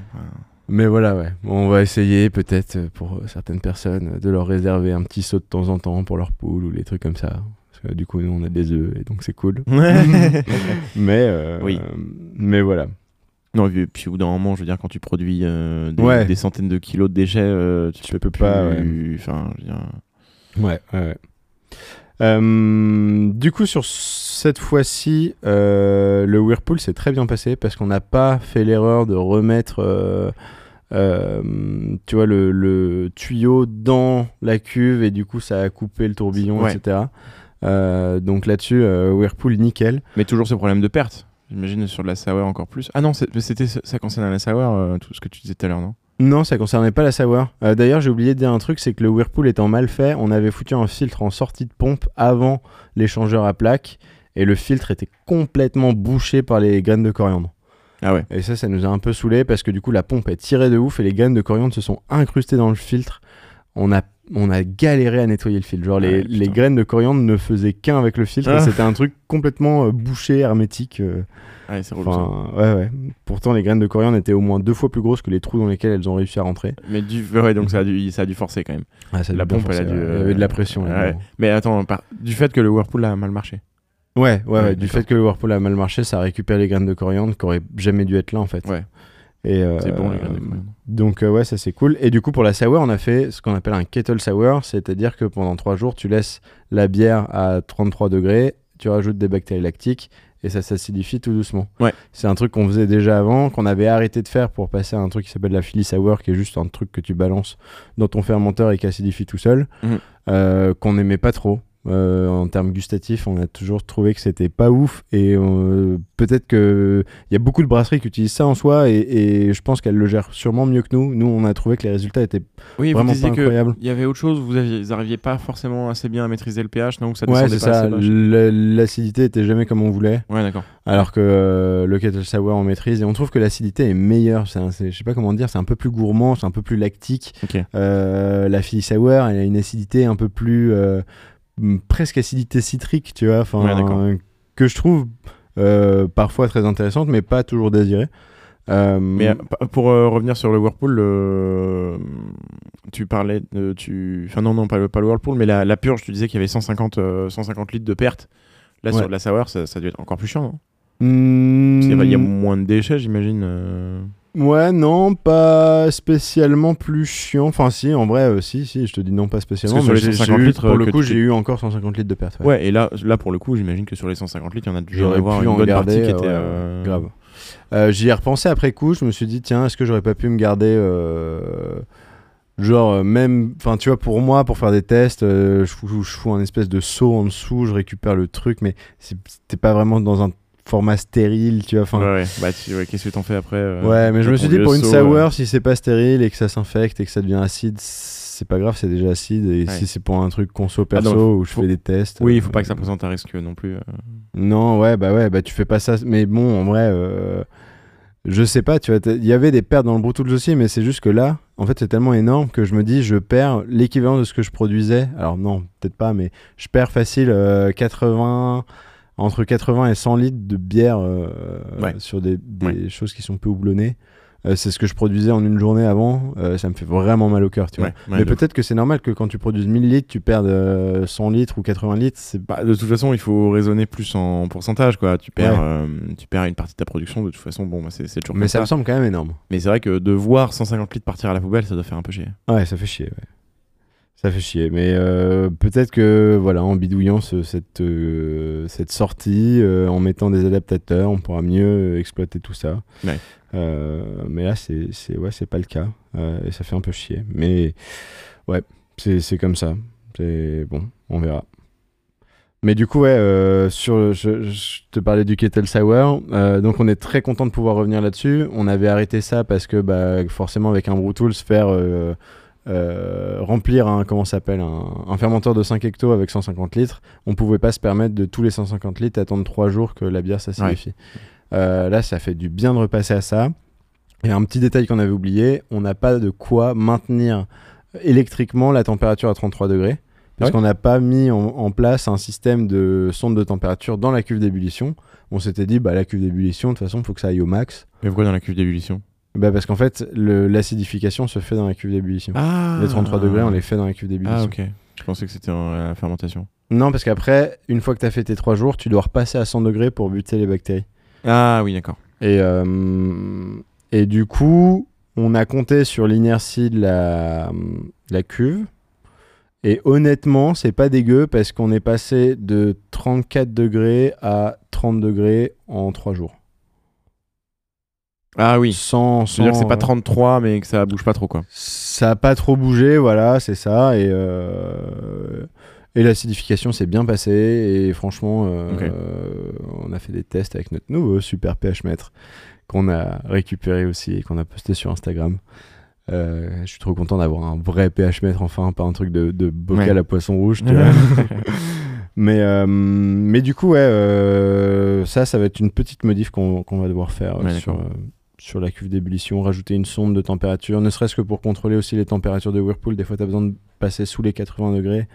[SPEAKER 2] Mais voilà, ouais. On va essayer peut-être pour certaines personnes de leur réserver un petit saut de temps en temps pour leur poule ou les trucs comme ça. Parce que du coup, nous, on a des œufs et donc c'est cool. *laughs* *laughs* Mais, euh,
[SPEAKER 1] Oui.
[SPEAKER 2] mais voilà.
[SPEAKER 1] non, et puis au bout d'un moment, je veux dire, quand tu produis euh, des,
[SPEAKER 2] Ouais.
[SPEAKER 1] des centaines de kilos de déchets, euh, tu,
[SPEAKER 2] Tu
[SPEAKER 1] peux
[SPEAKER 2] peux
[SPEAKER 1] plus.
[SPEAKER 2] pas, ouais.
[SPEAKER 1] Enfin, dire,
[SPEAKER 2] Ouais, ouais, ouais. Euh, du coup, sur cette fois-ci, euh, le Whirlpool s'est très bien passé parce qu'on n'a pas fait l'erreur de remettre, euh, euh, tu vois, le, le tuyau dans la cuve et du coup, ça a coupé le tourbillon,
[SPEAKER 1] Ouais.
[SPEAKER 2] etc. Donc là-dessus, Whirlpool nickel.
[SPEAKER 1] Mais toujours ce problème de perte. J'imagine sur de la sour encore plus. Ah non, c'était ça concerne la sour, tout ce que tu disais tout à l'heure, non?
[SPEAKER 2] Non, ça concernait pas la sour. Euh, D'ailleurs, j'ai oublié de dire un truc, c'est que le Whirlpool étant mal fait, on avait foutu un filtre en sortie de pompe avant l'échangeur à plaque et le filtre était complètement bouché par les graines de coriandre.
[SPEAKER 1] Ah ouais.
[SPEAKER 2] Et ça, ça nous a un peu saoulé parce que du coup, la pompe est tirée de ouf et les graines de coriandre se sont incrustées dans le filtre. On a, on a galéré à nettoyer le filtre. Genre, les, les graines de coriandre ne faisaient qu'un avec le filtre.
[SPEAKER 1] Ah.
[SPEAKER 2] C'était un truc complètement euh, bouché, hermétique. euh,
[SPEAKER 1] Ouais, c'est.
[SPEAKER 2] Enfin, ouais, ouais. Pourtant, les graines de coriandre étaient au moins deux fois plus grosses que les trous dans lesquels elles ont réussi à rentrer.
[SPEAKER 1] Mais du... ouais, donc ça a, dû, ça a dû forcer quand même.
[SPEAKER 2] Ah, ça a
[SPEAKER 1] La pompe, elle a dû,
[SPEAKER 2] ouais. Il y
[SPEAKER 1] euh,
[SPEAKER 2] avait de la pression.
[SPEAKER 1] Mais attends, par- du fait que le Whirlpool a mal marché.
[SPEAKER 2] Ouais, ouais, Du fait que le Whirlpool a mal marché, ça a récupéré les graines de coriandre qui auraient jamais dû être là en fait.
[SPEAKER 1] Ouais.
[SPEAKER 2] Et euh,
[SPEAKER 1] C'est bon, les graines de coriandre.
[SPEAKER 2] Donc euh, ouais, ça c'est cool. Et du coup pour la sour, on a fait ce qu'on appelle un kettle sour, c'est-à-dire que pendant trois jours, tu laisses la bière à 33 degrés, tu rajoutes des bactéries lactiques et ça s'acidifie tout doucement.
[SPEAKER 1] Ouais.
[SPEAKER 2] C'est un truc qu'on faisait déjà avant, qu'on avait arrêté de faire pour passer à un truc qui s'appelle la Philly sour, qui est juste un truc que tu balances dans ton fermenteur et qui acidifie tout seul,
[SPEAKER 1] Mhm.
[SPEAKER 2] euh, qu'on n'aimait pas trop. Euh, en termes gustatifs, on a toujours trouvé que c'était pas ouf et euh, peut-être que il y a beaucoup de brasseries qui utilisent ça en soi et, et je pense qu'elles le gèrent sûrement mieux que nous. Nous, on a trouvé que les résultats étaient
[SPEAKER 1] Oui,
[SPEAKER 2] Vraiment
[SPEAKER 1] vous
[SPEAKER 2] pas
[SPEAKER 1] que
[SPEAKER 2] incroyable.
[SPEAKER 1] il y avait autre chose, vous aviez, vous arriviez pas forcément assez bien à maîtriser le pH, Ou ça
[SPEAKER 2] ouais,
[SPEAKER 1] descendait
[SPEAKER 2] c'est
[SPEAKER 1] pas
[SPEAKER 2] ça. L'acidité était jamais comme on voulait,
[SPEAKER 1] Ouais, d'accord.
[SPEAKER 2] alors que euh, le kettle sour on maîtrise et on trouve que l'acidité est meilleure. C'est un- c'est- je sais pas comment dire, c'est un peu plus gourmand, c'est un peu plus lactique. La Philly sour, elle a une acidité un peu plus presque acidité citrique, tu vois, enfin
[SPEAKER 1] Ouais, d'accord.
[SPEAKER 2] que je trouve euh, parfois très intéressante, mais pas toujours désirée. Euh,
[SPEAKER 1] Mais euh, pour euh, revenir sur le Whirlpool, tu parlais de. Tu... Enfin, non, non, pas le, pas le Whirlpool, mais la, la purge, tu disais qu'il y avait 150, euh, 150 litres de perte. Là,
[SPEAKER 2] Ouais.
[SPEAKER 1] sur de la sour, ça, ça dû être encore plus chiant, non
[SPEAKER 2] hmm,
[SPEAKER 1] Parce qu'il y a- il y a moins de déchets, j'imagine. Euh.
[SPEAKER 2] Ouais, non, pas spécialement plus chiant. Enfin, si, en vrai, euh, si, si, je te dis non, pas spécialement.
[SPEAKER 1] Parce que
[SPEAKER 2] mais
[SPEAKER 1] sur les
[SPEAKER 2] j'ai-
[SPEAKER 1] 150
[SPEAKER 2] j'ai eu-
[SPEAKER 1] litres,
[SPEAKER 2] pour le coup, j'ai eu encore 150 litres de perte.
[SPEAKER 1] Ouais, et là, là, pour le coup, j'imagine que sur les 150 litres, il y en a dû avoir
[SPEAKER 2] pu
[SPEAKER 1] une
[SPEAKER 2] en
[SPEAKER 1] bonne
[SPEAKER 2] garder,
[SPEAKER 1] partie qui
[SPEAKER 2] euh,
[SPEAKER 1] était. euh,
[SPEAKER 2] grave. Euh, J'y ai repensé après coup. Je me suis dit, tiens, est-ce que j'aurais pas pu me garder. euh, Genre, euh, même. Enfin, tu vois, pour moi, pour faire des tests, euh, je, fous, je fous un espèce de seau en dessous, je récupère le truc, mais c'était pas vraiment dans un format stérile, tu vois. Enfin,
[SPEAKER 1] Ouais, ouais. Bah, tu- ouais, qu'est-ce que t'en fais après euh,
[SPEAKER 2] Ouais, mais je me suis dit pour une sour,
[SPEAKER 1] euh,
[SPEAKER 2] si c'est pas stérile et que ça s'infecte et que ça devient acide, c'est pas grave, c'est déjà acide. Et si c'est pour un truc conso
[SPEAKER 1] Ah non,
[SPEAKER 2] perso où je
[SPEAKER 1] faut-
[SPEAKER 2] fais des tests.
[SPEAKER 1] Oui, il
[SPEAKER 2] euh,
[SPEAKER 1] faut pas que ça présente un risque non plus. euh.
[SPEAKER 2] Non, ouais, bah ouais, bah tu fais pas ça. Mais bon, en vrai, je sais pas, tu vois, il y avait des pertes dans le Bluetooth aussi, mais c'est juste que là, en fait, c'est tellement énorme que je me dis, je perds l'équivalent de ce que je produisais. Alors non, peut-être pas, mais je perds facile euh, 80 entre 80 et 100 litres de bière euh,
[SPEAKER 1] Ouais.
[SPEAKER 2] sur des, des
[SPEAKER 1] Ouais.
[SPEAKER 2] choses qui sont peu houblonnées. Euh, c'est ce que je produisais en une journée avant. Euh, ça me fait vraiment mal au cœur, tu vois.
[SPEAKER 1] Ouais, ouais,
[SPEAKER 2] mais peut-être que c'est normal que quand tu produis 1000 litres, tu perdes euh, 100 litres ou 80 litres. C'est
[SPEAKER 1] Bah, de toute façon, il faut raisonner plus en pourcentage, quoi. Tu perds,
[SPEAKER 2] Ouais.
[SPEAKER 1] euh, tu perds une partie de ta production. De toute façon, bon, bah, c'est c'est toujours
[SPEAKER 2] Mais
[SPEAKER 1] comme
[SPEAKER 2] ça me semble quand même énorme.
[SPEAKER 1] Mais c'est vrai que de voir 150 litres partir à la poubelle, ça doit faire un peu chier.
[SPEAKER 2] Ouais, ça fait chier. Ouais. Ça fait chier. Mais euh, peut-être que, voilà, en bidouillant ce- cette, euh, cette sortie, euh, en mettant des adaptateurs, on pourra mieux exploiter tout ça.
[SPEAKER 1] Ouais.
[SPEAKER 2] Mais là, c'est c'est- ouais, c'est pas le cas. Et ça fait un peu chier. Mais ouais, c'est c'est comme ça. C'est bon, on verra. Mais du coup, ouais, euh, sur, je, je te parlais du Kettle Sour. euh, donc, on est très content de pouvoir revenir là-dessus. On avait arrêté ça parce que, bah, forcément, avec un Brew Tools, faire euh, euh, remplir un, comment s'appelle, un, un fermenteur de 5 hectos avec 150 litres, on pouvait pas se permettre de tous les 150 litres attendre 3 jours que la bière s'acidifie. Euh, là, ça fait du bien de repasser à ça. Et un petit détail qu'on avait oublié, on n'a pas de quoi maintenir électriquement la température à 33 degrés. Parce
[SPEAKER 1] Ouais.
[SPEAKER 2] qu'on n'a pas mis en, en place un système de sonde de température dans la cuve d'ébullition. On s'était dit, bah, la cuve d'ébullition, de toute façon, il faut que ça aille au max.
[SPEAKER 1] Mais pourquoi dans la cuve d'ébullition?
[SPEAKER 2] Bah, parce qu'en fait, l'acidification se fait dans la cuve d'ébullition.
[SPEAKER 1] Ah
[SPEAKER 2] Les 33 degrés, on les fait dans la cuve d'ébullition.
[SPEAKER 1] Ah, ok. Je pensais que c'était en- la fermentation.
[SPEAKER 2] Non, parce qu'après, une fois que tu as fait tes 3 jours, tu dois repasser à 100 degrés pour buter les bactéries.
[SPEAKER 1] Ah, oui, d'accord.
[SPEAKER 2] Et, euh, et du coup, on a compté sur l'inertie de la, la cuve. Et honnêtement, c'est pas dégueu parce qu'on est passé de 34 degrés à 30 degrés en 3 jours.
[SPEAKER 1] Ah, oui.
[SPEAKER 2] Sans,
[SPEAKER 1] Je veux dire que c'est pas 33, mais que ça bouge pas trop, quoi.
[SPEAKER 2] Ça a pas trop bougé, voilà, c'est ça. Et, euh, et l'acidification s'est bien passée. Et franchement, euh, on a fait des tests avec notre nouveau super pH mètre qu'on a récupéré aussi et qu'on a posté sur Instagram. Euh, je suis trop content d'avoir un vrai pH mètre enfin, pas un truc de, de bocal
[SPEAKER 1] Ouais.
[SPEAKER 2] à poisson rouge. Tu vois. *laughs* mais, euh, mais du coup, ouais, euh, ça, ça va être une petite modif qu'on va devoir faire euh,
[SPEAKER 1] Ouais,
[SPEAKER 2] sur, euh, sur la cuve d'ébullition, rajouter une sonde de température, ne serait-ce que pour contrôler aussi les températures de Whirlpool. Des fois, tu as besoin de passer sous les 80 degrés.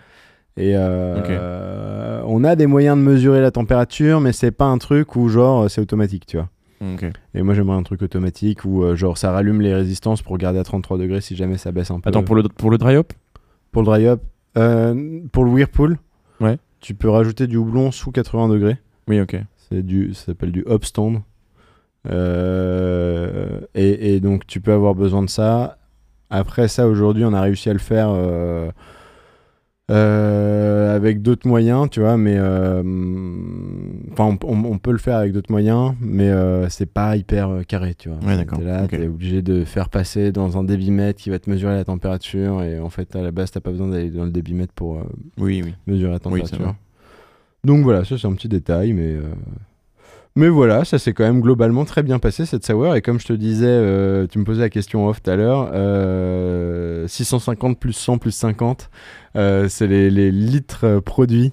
[SPEAKER 2] Et euh, euh, on a des moyens de mesurer la température, mais c'est pas un truc où genre c'est automatique, tu vois. Et moi j'aimerais un truc automatique où euh, genre ça rallume les résistances pour garder à 33 degrés si jamais ça baisse un peu.
[SPEAKER 1] Attends, pour le, pour le dry hop
[SPEAKER 2] Pour le dry up, euh, pour le Whirlpool,
[SPEAKER 1] Ouais.
[SPEAKER 2] tu peux rajouter du houblon sous 80 degrés.
[SPEAKER 1] Oui, ok.
[SPEAKER 2] C'est du, ça s'appelle du hop stand. Euh, et, et donc tu peux avoir besoin de ça. Après ça, aujourd'hui, on a réussi à le faire euh, euh, avec d'autres moyens, tu vois. Mais enfin, on, on- on peut le faire avec d'autres moyens, mais c'est pas hyper carré, tu vois.
[SPEAKER 1] Ouais, d'accord.
[SPEAKER 2] T'es là, t'es obligé de faire passer dans un débitmètre qui va te mesurer la température. Et en fait, à la base, t'as pas besoin d'aller dans le débitmètre pour
[SPEAKER 1] Oui, oui.
[SPEAKER 2] mesurer la
[SPEAKER 1] Oui,
[SPEAKER 2] température.
[SPEAKER 1] va.
[SPEAKER 2] Donc voilà, ça c'est un petit détail, mais, mais voilà, ça s'est quand même globalement très bien passé cette sour. Et comme je te disais, euh, tu me posais la question off tout à l'heure, euh, 650 plus 100 plus 50, euh, c'est les, les litres euh, produits.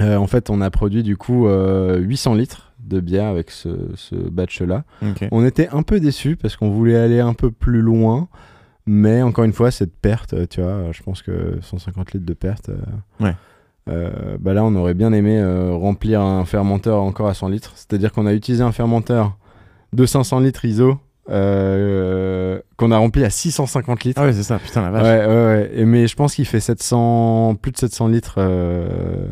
[SPEAKER 2] Euh, en fait, on a produit du coup euh, 800 litres de bière avec ce, ce batch-là. On était un peu déçus parce qu'on voulait aller un peu plus loin. Mais encore une fois, cette perte, euh, tu vois, je pense que 150 litres de perte. euh,
[SPEAKER 1] Ouais.
[SPEAKER 2] Euh, bah là, on aurait bien aimé euh, remplir un fermenteur encore à 100 litres. C'est-à-dire qu'on a utilisé un fermenteur de 500 litres ISO euh, qu'on a rempli à 650 litres.
[SPEAKER 1] Ah ouais, c'est ça, putain la vache.
[SPEAKER 2] Ouais, ouais, ouais. Et, mais je pense qu'il fait 700, plus de 700 litres euh,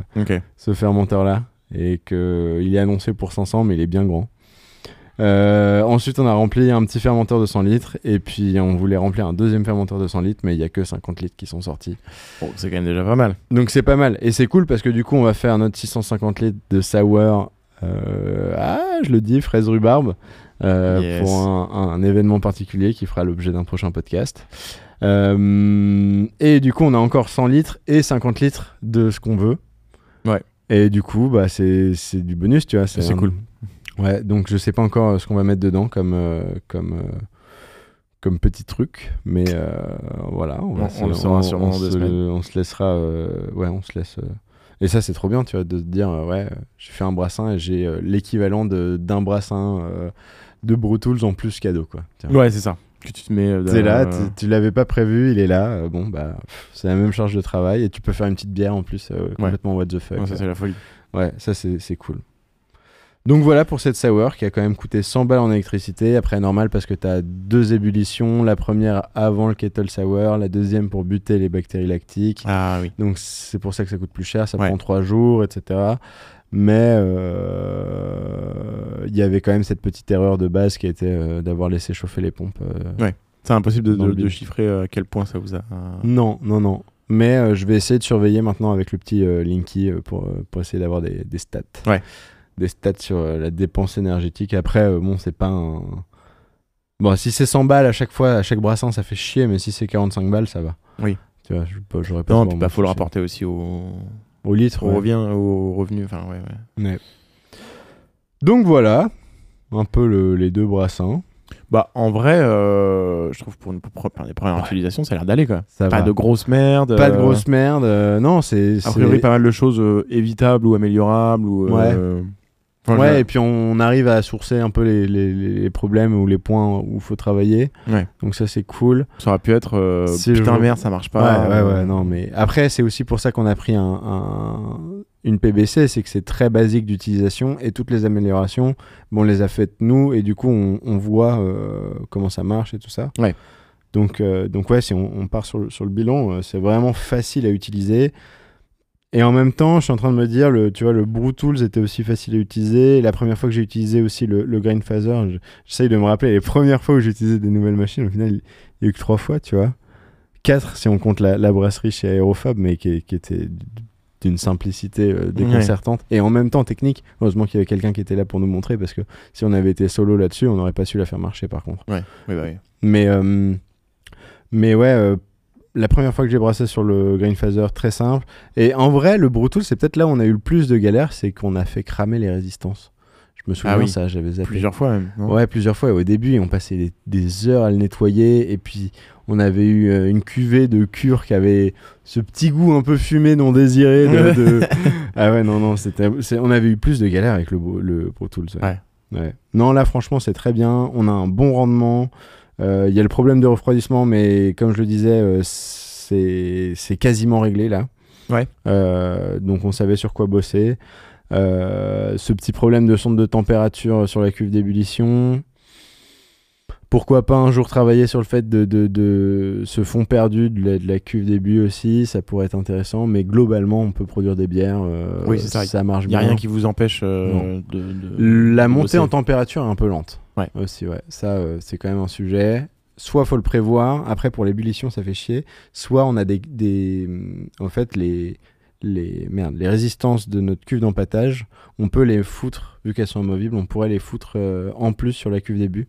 [SPEAKER 2] ce fermenteur-là. Et qu'il est annoncé pour 500, mais il est bien grand. Euh, ensuite, on a rempli un petit fermenteur de 100 litres. Et puis, on voulait remplir un deuxième fermenteur de 100 litres, mais il n'y a que 50 litres qui sont sortis.
[SPEAKER 1] Bon, c'est quand même déjà pas mal.
[SPEAKER 2] Donc, c'est pas mal. Et c'est cool parce que du coup, on va faire notre 650 litres de sour euh, ah, je le dis, fraise rhubarbe, euh,
[SPEAKER 1] Yes.
[SPEAKER 2] pour un, un événement particulier qui fera l'objet d'un prochain podcast. Et du coup, on a encore 100 litres et 50 litres de ce qu'on veut.
[SPEAKER 1] Ouais.
[SPEAKER 2] Et du coup, bah, c'est du bonus, tu vois.
[SPEAKER 1] C'est cool.
[SPEAKER 2] Ouais, donc je sais pas encore euh, ce qu'on va mettre dedans comme, euh, comme, euh, comme petit truc, mais euh, voilà. On, va
[SPEAKER 1] On-
[SPEAKER 2] se-
[SPEAKER 1] on le saura sûrement
[SPEAKER 2] on
[SPEAKER 1] dans deux
[SPEAKER 2] se-
[SPEAKER 1] semaines.
[SPEAKER 2] on se laissera. ouais, on se laisse. Et ça, c'est trop bien, tu vois, de te dire, ouais, j'ai fait un brassin et j'ai l'équivalent d'un brassin de Brutools en plus cadeau, quoi. Tiens.
[SPEAKER 1] Ouais, c'est ça. Que tu te mets.
[SPEAKER 2] C'est là, tu- l'avais pas prévu, il est là. bon, bah, c'est la même charge de travail et tu peux faire une petite bière en plus, complètement what the fuck.
[SPEAKER 1] Ouais, ça, c'est la folie.
[SPEAKER 2] Ouais, ça c'est c'est cool. Donc voilà pour cette sour qui a quand même coûté 100 balles en électricité. Après, normal parce que tu as deux ébullitions. La première avant le kettle sour, la deuxième pour buter les bactéries lactiques.
[SPEAKER 1] Ah oui.
[SPEAKER 2] Donc c'est pour ça que ça coûte plus cher. Ça
[SPEAKER 1] Ouais.
[SPEAKER 2] prend 3 jours, etc. Mais euh, il y avait quand même cette petite erreur de base qui était euh, d'avoir laissé chauffer les pompes. euh.
[SPEAKER 1] Ouais. C'est impossible de, chiffrer euh, à quel point ça vous a.
[SPEAKER 2] Non, non, non. Mais je vais essayer de surveiller maintenant avec le petit Linky pour, pour essayer d'avoir des, des stats.
[SPEAKER 1] Ouais.
[SPEAKER 2] Des stats sur euh, la dépense énergétique. Après, euh, bon, c'est pas un. Bon, si c'est 100 balles à chaque fois, à chaque brassin, ça fait chier, mais si c'est 45 balles, ça va.
[SPEAKER 1] Oui.
[SPEAKER 2] Tu vois, j'aurais pas
[SPEAKER 1] Non, puis bah, faut le rapporter aussi au,
[SPEAKER 2] Au litre,
[SPEAKER 1] au
[SPEAKER 2] ouais.
[SPEAKER 1] revient, au revenu. Enfin, ouais, ouais.
[SPEAKER 2] Ouais. Donc voilà, un peu le- les deux brassins.
[SPEAKER 1] Bah, en vrai, euh, je trouve pour, une, les premières
[SPEAKER 2] Ouais.
[SPEAKER 1] utilisations, ça a l'air d'aller quoi.
[SPEAKER 2] Ça
[SPEAKER 1] Pas
[SPEAKER 2] va.
[SPEAKER 1] de grosse merde.
[SPEAKER 2] Pas de grosse merde. euh, non, c'est.
[SPEAKER 1] A priori, pas mal de choses évitables ou améliorables. Ou, euh, enfin,
[SPEAKER 2] Ouais,
[SPEAKER 1] je-
[SPEAKER 2] et puis on arrive à sourcer un peu les, les- les problèmes ou les points où il faut travailler.
[SPEAKER 1] Ouais.
[SPEAKER 2] Donc ça, c'est cool.
[SPEAKER 1] ça aurait pu être euh, putain
[SPEAKER 2] le-
[SPEAKER 1] merde, ça marche pas.
[SPEAKER 2] ouais,
[SPEAKER 1] euh,
[SPEAKER 2] ouais, non, mais après, c'est aussi pour ça qu'on a pris un, un- une PBC, c'est que c'est très basique d'utilisation et toutes les améliorations, bon, on les a faites nous et du coup, on, on voit euh, comment ça marche et tout ça.
[SPEAKER 1] Ouais.
[SPEAKER 2] Donc, euh, donc ouais, si on, on part sur le, sur le bilan, c'est vraiment facile à utiliser. Et en même temps, je suis en train de me dire, le, tu vois, le Brew Tools était aussi facile à utiliser. La première fois que j'ai utilisé aussi le, le Grain Phaser, je- j'essaye de me rappeler les premières fois où j'ai utilisé des nouvelles machines. Au final, il n'y a eu que trois fois, tu vois. Quatre si on compte la, la brasserie chez Aerofab, mais qui, qui était d'une simplicité euh, déconcertante et en même temps technique. Heureusement qu'il y avait quelqu'un qui était là pour nous montrer parce que si on avait été solo là-dessus, on n'aurait pas su la faire marcher par contre.
[SPEAKER 1] Ouais, ouais, bah, ouais.
[SPEAKER 2] Mais, euh, mais ouais, euh, la première fois que j'ai brassé sur le Green Phaser, très simple. Et en vrai, le Brutal, c'est peut-être là où on a eu le plus de galères, c'est qu'on a fait cramer les résistances. Je me souviens
[SPEAKER 1] Ah oui.
[SPEAKER 2] ça, j'avais zappé.
[SPEAKER 1] Plusieurs fois même.
[SPEAKER 2] Ouais, plusieurs fois. Et au début, on passait des, des heures à le nettoyer. Et puis, on avait eu euh, une cuvée de cure qui avait ce petit goût un peu fumé non désiré. De, *laughs* de- ah ouais, non, non. C'était, on avait eu plus de galères avec le, le Pro Tools. ouais.
[SPEAKER 1] Ouais.
[SPEAKER 2] Ouais. Non, là, franchement, c'est très bien. On a un bon rendement. Euh, Il y a le problème de refroidissement, mais comme je le disais, euh, c'est, quasiment réglé là.
[SPEAKER 1] Ouais.
[SPEAKER 2] Euh, donc, on savait sur quoi bosser. Euh, ce petit problème de sonde de température sur la cuve d'ébullition. Pourquoi pas un jour travailler sur le fait de, de, de ce fond perdu de la, de la cuve début aussi, ça pourrait être intéressant, mais globalement on peut produire des bières, euh,
[SPEAKER 1] Oui, ça.
[SPEAKER 2] ça marche
[SPEAKER 1] Il n'y a
[SPEAKER 2] bien.
[SPEAKER 1] rien qui vous empêche euh, de,
[SPEAKER 2] La montée
[SPEAKER 1] bosser.
[SPEAKER 2] en température est un peu lente.
[SPEAKER 1] Ouais.
[SPEAKER 2] Aussi, ouais. Ça, euh, c'est quand même un sujet. Soit faut le prévoir, après pour l'ébullition ça fait chier. Soit on a des, des en fait les les merde, les résistances de notre cuve d'empattage, on peut les foutre vu qu'elles sont amovibles, on pourrait les foutre euh, en plus sur la cuve début.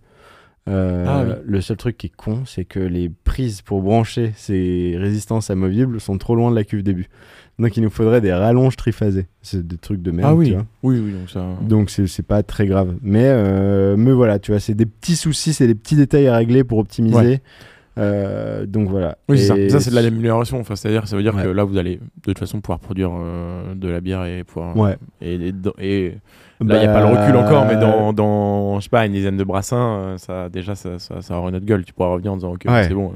[SPEAKER 2] Euh,
[SPEAKER 1] Ah oui.
[SPEAKER 2] Le seul truc qui est con, c'est que les prises pour brancher ces résistances amovibles sont trop loin de la cuve début. Donc il nous faudrait des rallonges triphasées. C'est des trucs de merde.
[SPEAKER 1] Ah
[SPEAKER 2] tu
[SPEAKER 1] oui.
[SPEAKER 2] vois.
[SPEAKER 1] oui, oui, donc ça.
[SPEAKER 2] Donc c'est pas très grave. Mais, euh, mais voilà, tu vois, c'est des petits soucis, c'est des petits détails à régler pour optimiser.
[SPEAKER 1] Ouais.
[SPEAKER 2] Euh, donc voilà.
[SPEAKER 1] Oui, ça. Ça, c'est de l'amélioration. Enfin, c'est-à-dire, ça veut dire
[SPEAKER 2] Ouais.
[SPEAKER 1] que là, vous allez de toute façon pouvoir produire euh, de la bière et pouvoir.
[SPEAKER 2] Ouais.
[SPEAKER 1] Et, et, et là, il n'y a pas le recul encore, mais dans, dans, je sais pas, une dizaine de brassins, euh, ça, déjà, ça, ça, ça aura une autre gueule. Tu pourras revenir en disant, ok,
[SPEAKER 2] Ouais.
[SPEAKER 1] c'est bon.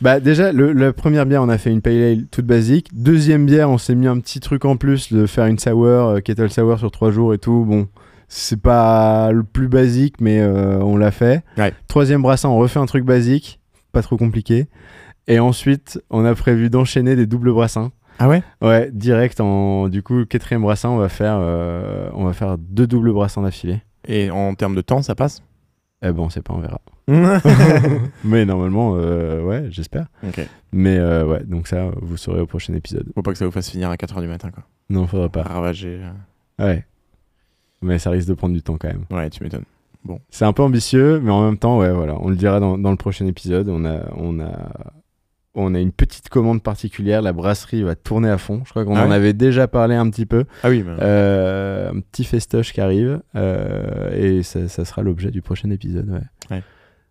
[SPEAKER 2] Bah déjà, le- la première bière, on a fait une pale ale toute basique. Deuxième bière, on s'est mis un petit truc en plus de faire une sour, euh, kettle sour sur trois jours et tout. Bon, c'est pas le plus basique, mais euh, on l'a fait.
[SPEAKER 1] Ouais.
[SPEAKER 2] Troisième brassin, on refait un truc basique, pas trop compliqué. Et ensuite, on a prévu d'enchaîner des doubles brassins.
[SPEAKER 1] Ah ouais?
[SPEAKER 2] Ouais, direct en du coup quatrième brassin, on va faire euh, on va faire deux doubles brassins d'affilée.
[SPEAKER 1] Et en termes de temps, ça passe?
[SPEAKER 2] Eh ben on sait pas, on verra. *laughs* Mais normalement, euh, ouais, j'espère. Mais euh, ouais, donc ça, vous saurez au prochain épisode.
[SPEAKER 1] Faut pas que ça vous fasse finir à 4h du matin, quoi.
[SPEAKER 2] Non, faudra pas.
[SPEAKER 1] Ravager.
[SPEAKER 2] Ouais. mais ça risque de prendre du temps quand même.
[SPEAKER 1] Ouais, tu m'étonnes.
[SPEAKER 2] C'est un peu ambitieux, mais en même temps, ouais, voilà, on le dira dans, dans le prochain épisode. On a, on a, on a une petite commande particulière. La brasserie va tourner à fond. Je crois qu'on
[SPEAKER 1] Ah
[SPEAKER 2] en
[SPEAKER 1] ouais
[SPEAKER 2] avait déjà parlé un petit peu.
[SPEAKER 1] Ah oui, mais-
[SPEAKER 2] Euh, un petit festoche qui arrive euh, et ça, ça sera l'objet du prochain épisode. Ouais.
[SPEAKER 1] Ouais.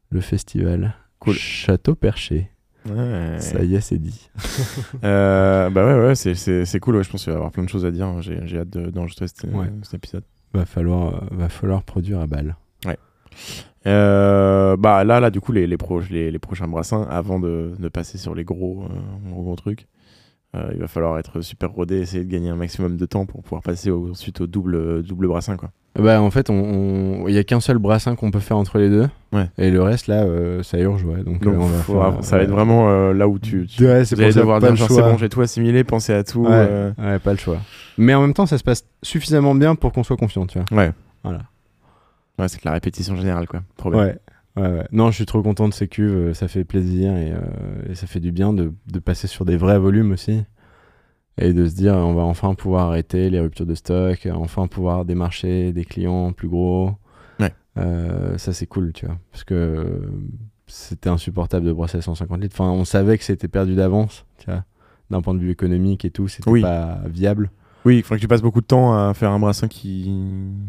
[SPEAKER 2] Le festival.
[SPEAKER 1] Cool.
[SPEAKER 2] Château Perché.
[SPEAKER 1] Ouais.
[SPEAKER 2] Ça y est, c'est dit. *laughs*
[SPEAKER 1] Euh, bah ouais, ouais, c'est- cool. ouais, je pense qu'il va y avoir plein de choses à dire. J'ai hâte de- d'enregistrer cet,
[SPEAKER 2] Ouais.
[SPEAKER 1] cet épisode.
[SPEAKER 2] Va falloir, va falloir produire à balle.
[SPEAKER 1] Euh, bah là, là, du coup, les, les, pro- les, les prochains brassins, avant de, de passer sur les gros, euh, gros, gros trucs, euh, il va falloir être super rodé, essayer de gagner un maximum de temps pour pouvoir passer au- ensuite au double, double brassin. Quoi.
[SPEAKER 2] Bah, en fait, il on, il y a qu'un seul brassin qu'on peut faire entre les deux.
[SPEAKER 1] Ouais.
[SPEAKER 2] Et le reste, là, ça urge. Ouais. Donc,
[SPEAKER 1] Donc
[SPEAKER 2] on va
[SPEAKER 1] faut
[SPEAKER 2] faire-
[SPEAKER 1] avoir- ça va être vraiment là où tu, tu
[SPEAKER 2] Ouais, c'est
[SPEAKER 1] devoir dire c'est bon, j'ai tout assimilé, pensez à tout.
[SPEAKER 2] Ouais, ouais, pas le choix. Mais en même temps, ça se passe suffisamment bien pour qu'on soit confiant, tu vois.
[SPEAKER 1] Ouais.
[SPEAKER 2] Voilà.
[SPEAKER 1] Ouais, c'est de la répétition générale, quoi. Trop bien.
[SPEAKER 2] Ouais. Ouais, ouais. Non, je suis trop content de ces cuves, euh, ça fait plaisir et, euh, et ça fait du bien de, de passer sur des vrais volumes aussi. Et de se dire, on va enfin pouvoir arrêter les ruptures de stock, enfin pouvoir démarcher des clients plus gros.
[SPEAKER 1] Ouais.
[SPEAKER 2] Euh, ça, c'est cool, tu vois. Parce que c'était insupportable de brasser à 150 litres. Enfin, on savait que c'était perdu d'avance, tu vois. D'un point de vue économique et tout, c'était
[SPEAKER 1] Oui.
[SPEAKER 2] pas viable.
[SPEAKER 1] Oui, il faudrait que tu passes beaucoup de temps à faire un brassin qui.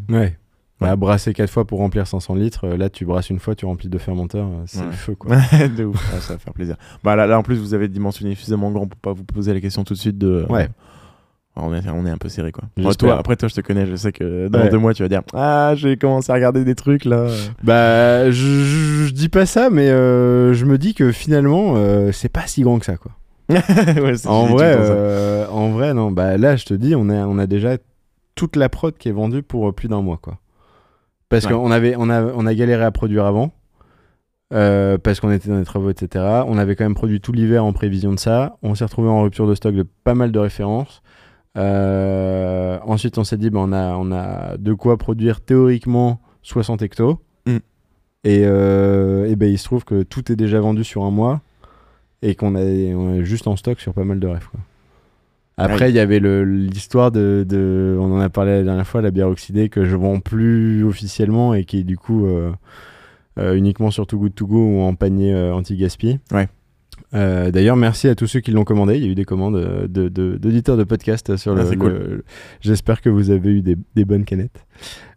[SPEAKER 2] Ouais.
[SPEAKER 1] Ouais.
[SPEAKER 2] Bah, brasser quatre fois pour remplir 500 litres, euh, là tu brasses une fois, tu remplis deux fermenteurs, euh, c'est
[SPEAKER 1] Ouais.
[SPEAKER 2] le feu quoi. *laughs*
[SPEAKER 1] de *laughs* ouf, Ouais, ça va faire plaisir. Bah là, là, en plus, vous avez dimensionné suffisamment grand pour pas vous poser la question tout de suite de.
[SPEAKER 2] Ouais.
[SPEAKER 1] on, est, on est un peu serré quoi. Toi, après, toi, je te connais, je sais que dans
[SPEAKER 2] Ouais.
[SPEAKER 1] deux mois, tu vas dire Ah, j'ai commencé à regarder des trucs là.
[SPEAKER 2] Bah, je, je- je dis pas ça, mais euh, je me dis que finalement, euh, c'est pas si grand que ça quoi. *laughs*
[SPEAKER 1] Ouais,
[SPEAKER 2] En vrai, euh, en vrai, non. Bah là, je te dis, on a, on a déjà toute la prod qui est vendue pour euh, plus d'un mois quoi. Parce
[SPEAKER 1] Ouais.
[SPEAKER 2] qu'on avait, on a, on a galéré à produire avant. euh, parce qu'on était dans les travaux, etc. On avait quand même produit tout l'hiver en prévision de ça. On s'est retrouvé en rupture de stock de pas mal de références. Euh, ensuite, on s'est dit, bah, on, a, on a de quoi produire théoriquement 60 hectos.
[SPEAKER 1] Mm.
[SPEAKER 2] Et, euh, et ben, il se trouve que tout est déjà vendu sur un mois et qu'on est juste en stock sur pas mal de refs. Quoi. Après, il y avait l'histoire de, de- On en a parlé la dernière fois, la bière oxydée que je vends plus officiellement et qui est du coup euh, euh, uniquement sur Too Good To Go ou en panier euh, anti-gaspi.
[SPEAKER 1] Ouais.
[SPEAKER 2] D'ailleurs, merci à tous ceux qui l'ont commandé. Il y a eu des commandes euh, de- de- d'auditeurs de, podcast sur
[SPEAKER 1] Ah,
[SPEAKER 2] le.
[SPEAKER 1] cool.
[SPEAKER 2] le- J'espère que vous avez eu des, des bonnes canettes.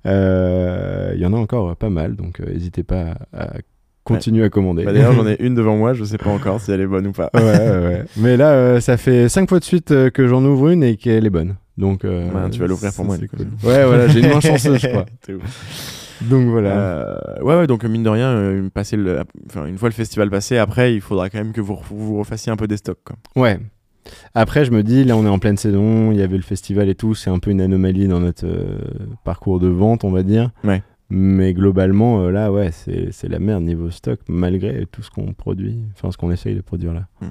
[SPEAKER 2] Il y en a encore pas mal, donc n'hésitez pas à, à continuer à commander.
[SPEAKER 1] Bah, D'ailleurs, j'en *laughs* ai une devant moi, je sais pas encore si elle est bonne ou pas.
[SPEAKER 2] ouais, ouais, ouais. Mais là, euh, ça fait 5 fois de suite euh, que j'en ouvre une et qu'elle est bonne. Donc, euh,
[SPEAKER 1] tu vas l'ouvrir pour moi,
[SPEAKER 2] c'est
[SPEAKER 1] du coup.
[SPEAKER 2] cool. Ouais, voilà, j'ai une main *laughs* chanceuse, je crois. Donc voilà.
[SPEAKER 1] Ouais, ouais, donc mine de rien, passer le, enfin, une fois le festival passé, après, il faudra quand même que vous, vous refassiez un peu des stocks. Quoi.
[SPEAKER 2] Ouais. Après, je me dis, là, on est en pleine saison, il y avait le festival et tout, c'est un peu une anomalie dans notre euh, parcours de vente, on va dire.
[SPEAKER 1] Ouais.
[SPEAKER 2] Mais globalement, euh, là, ouais, c'est la merde niveau stock, malgré tout ce qu'on produit, enfin, ce qu'on essaye de produire là.
[SPEAKER 1] Hmm.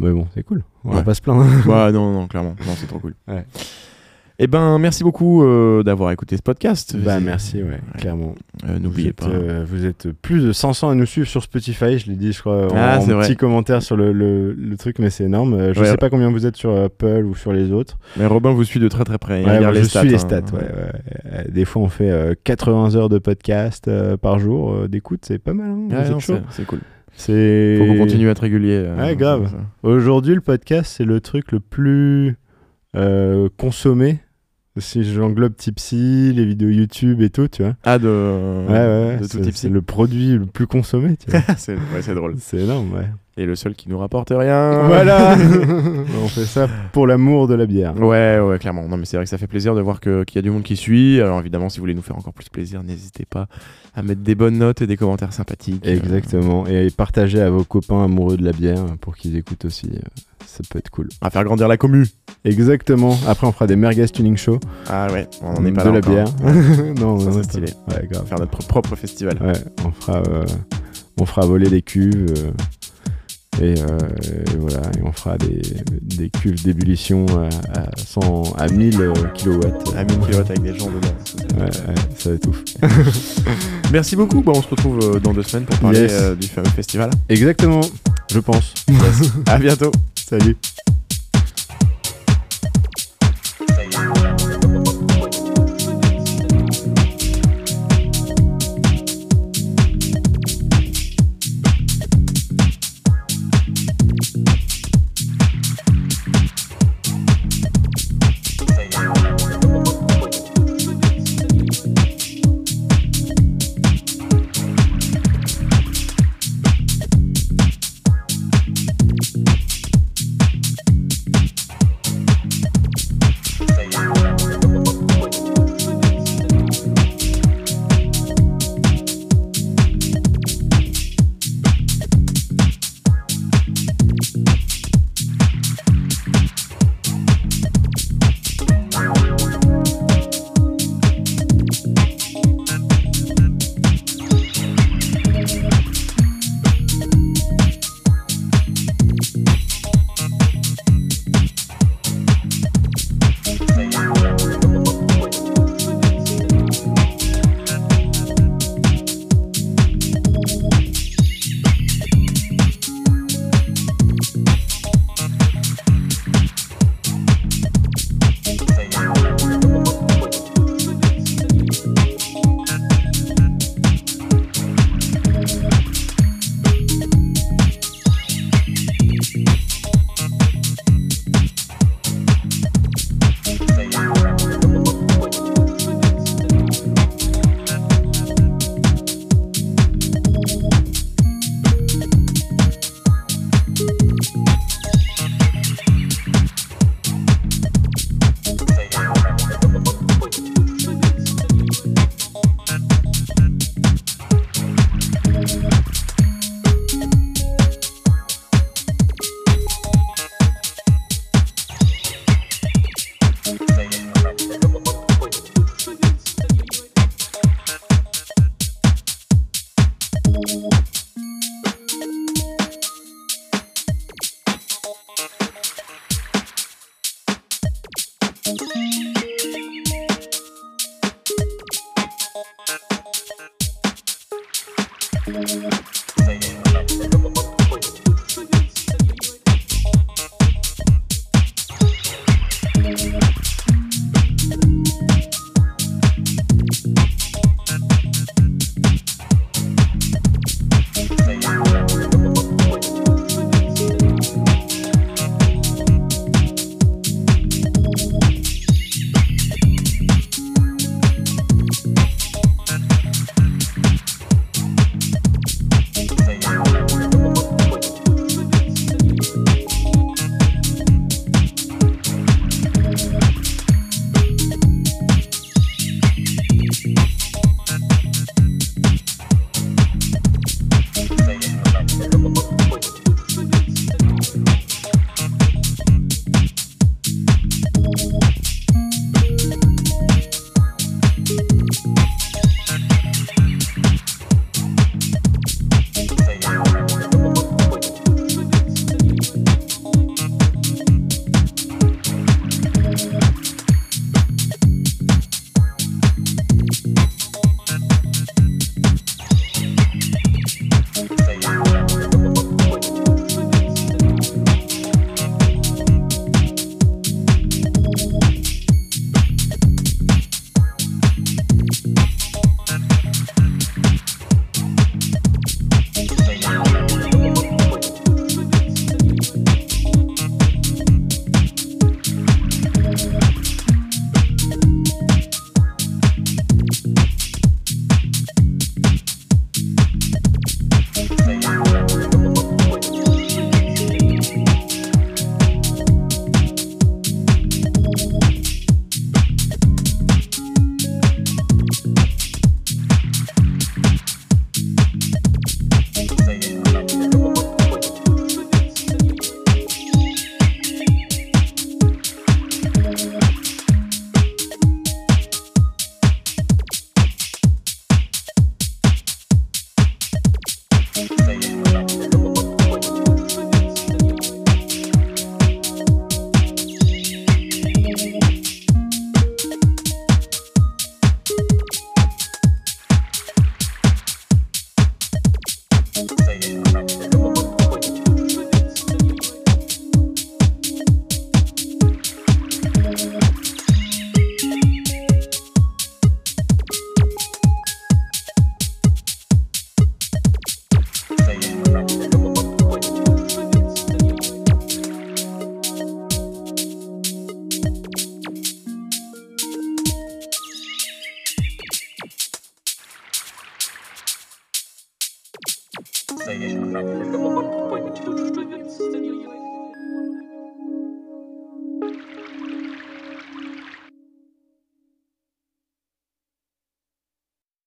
[SPEAKER 2] Mais bon, c'est cool, on va
[SPEAKER 1] Ouais.
[SPEAKER 2] pas se plaindre. *laughs*
[SPEAKER 1] ouais, non, non, clairement, non, c'est trop cool.
[SPEAKER 2] Ouais.
[SPEAKER 1] Eh ben, merci beaucoup euh, d'avoir écouté ce podcast.
[SPEAKER 2] bah, merci, ouais, clairement.
[SPEAKER 1] Euh, N'oubliez pas.
[SPEAKER 2] euh, vous êtes plus de 500 à nous suivre sur Spotify, je l'ai dit, je crois, en,
[SPEAKER 1] Ah,
[SPEAKER 2] en
[SPEAKER 1] c'est vrai.
[SPEAKER 2] petit commentaire sur le, le- le truc, mais c'est énorme. Je
[SPEAKER 1] Ouais.
[SPEAKER 2] sais pas combien vous êtes sur Apple ou sur les autres.
[SPEAKER 1] Mais Robin vous suit de très très près.
[SPEAKER 2] Ouais,
[SPEAKER 1] les
[SPEAKER 2] je
[SPEAKER 1] stats,
[SPEAKER 2] suis les
[SPEAKER 1] hein.
[SPEAKER 2] stats. ouais. Des fois, on fait euh, 80 heures de podcast par jour d'écoute, c'est pas mal. hein,
[SPEAKER 1] c'est cool.
[SPEAKER 2] C'est.
[SPEAKER 1] Faut qu'on continue à être régulier.
[SPEAKER 2] Ouais, grave. Aujourd'hui, le podcast, c'est le truc le plus consommé. Si j'englobe Tipsy, les vidéos YouTube et tout, tu vois.
[SPEAKER 1] Ah, de,
[SPEAKER 2] ouais, ouais,
[SPEAKER 1] de tout type.
[SPEAKER 2] c'est le produit le plus consommé, tu vois. *laughs*
[SPEAKER 1] c'est ouais, c'est drôle.
[SPEAKER 2] c'est énorme, ouais.
[SPEAKER 1] Et le seul qui nous rapporte rien.
[SPEAKER 2] Voilà *laughs* On fait ça pour l'amour de la bière.
[SPEAKER 1] Ouais, ouais, clairement. Non, mais c'est vrai que ça fait plaisir de voir que- qu'il y a du monde qui suit. Alors évidemment, si vous voulez nous faire encore plus plaisir, n'hésitez pas à mettre des bonnes notes et des commentaires sympathiques.
[SPEAKER 2] Exactement. Et partagez à vos copains amoureux de la bière pour qu'ils écoutent aussi. euh, Ça peut être cool.
[SPEAKER 1] Euh, à faire grandir la commu.
[SPEAKER 2] Exactement. Après, on fera des merguez tuning show.
[SPEAKER 1] Ah ouais, on en est pas
[SPEAKER 2] de
[SPEAKER 1] là
[SPEAKER 2] la
[SPEAKER 1] encore.
[SPEAKER 2] bière. *laughs* non,
[SPEAKER 1] Ça, c'est stylé.
[SPEAKER 2] Ouais, grave.
[SPEAKER 1] Faire notre propre festival.
[SPEAKER 2] Ouais, on fera, euh, on fera voler des cuves. euh, et, euh, et voilà, et on fera des, des cuves d'ébullition à, à 100, à 1000 euh, kilowatts.
[SPEAKER 1] À 1000 kW avec des gens dedans.
[SPEAKER 2] Ouais, ouais, ça va être ouf.
[SPEAKER 1] Merci beaucoup. Bon, on se retrouve euh, dans deux semaines pour parler
[SPEAKER 2] Yes.
[SPEAKER 1] du fameux festival.
[SPEAKER 2] Exactement, je pense.
[SPEAKER 1] à bientôt.
[SPEAKER 2] Salut.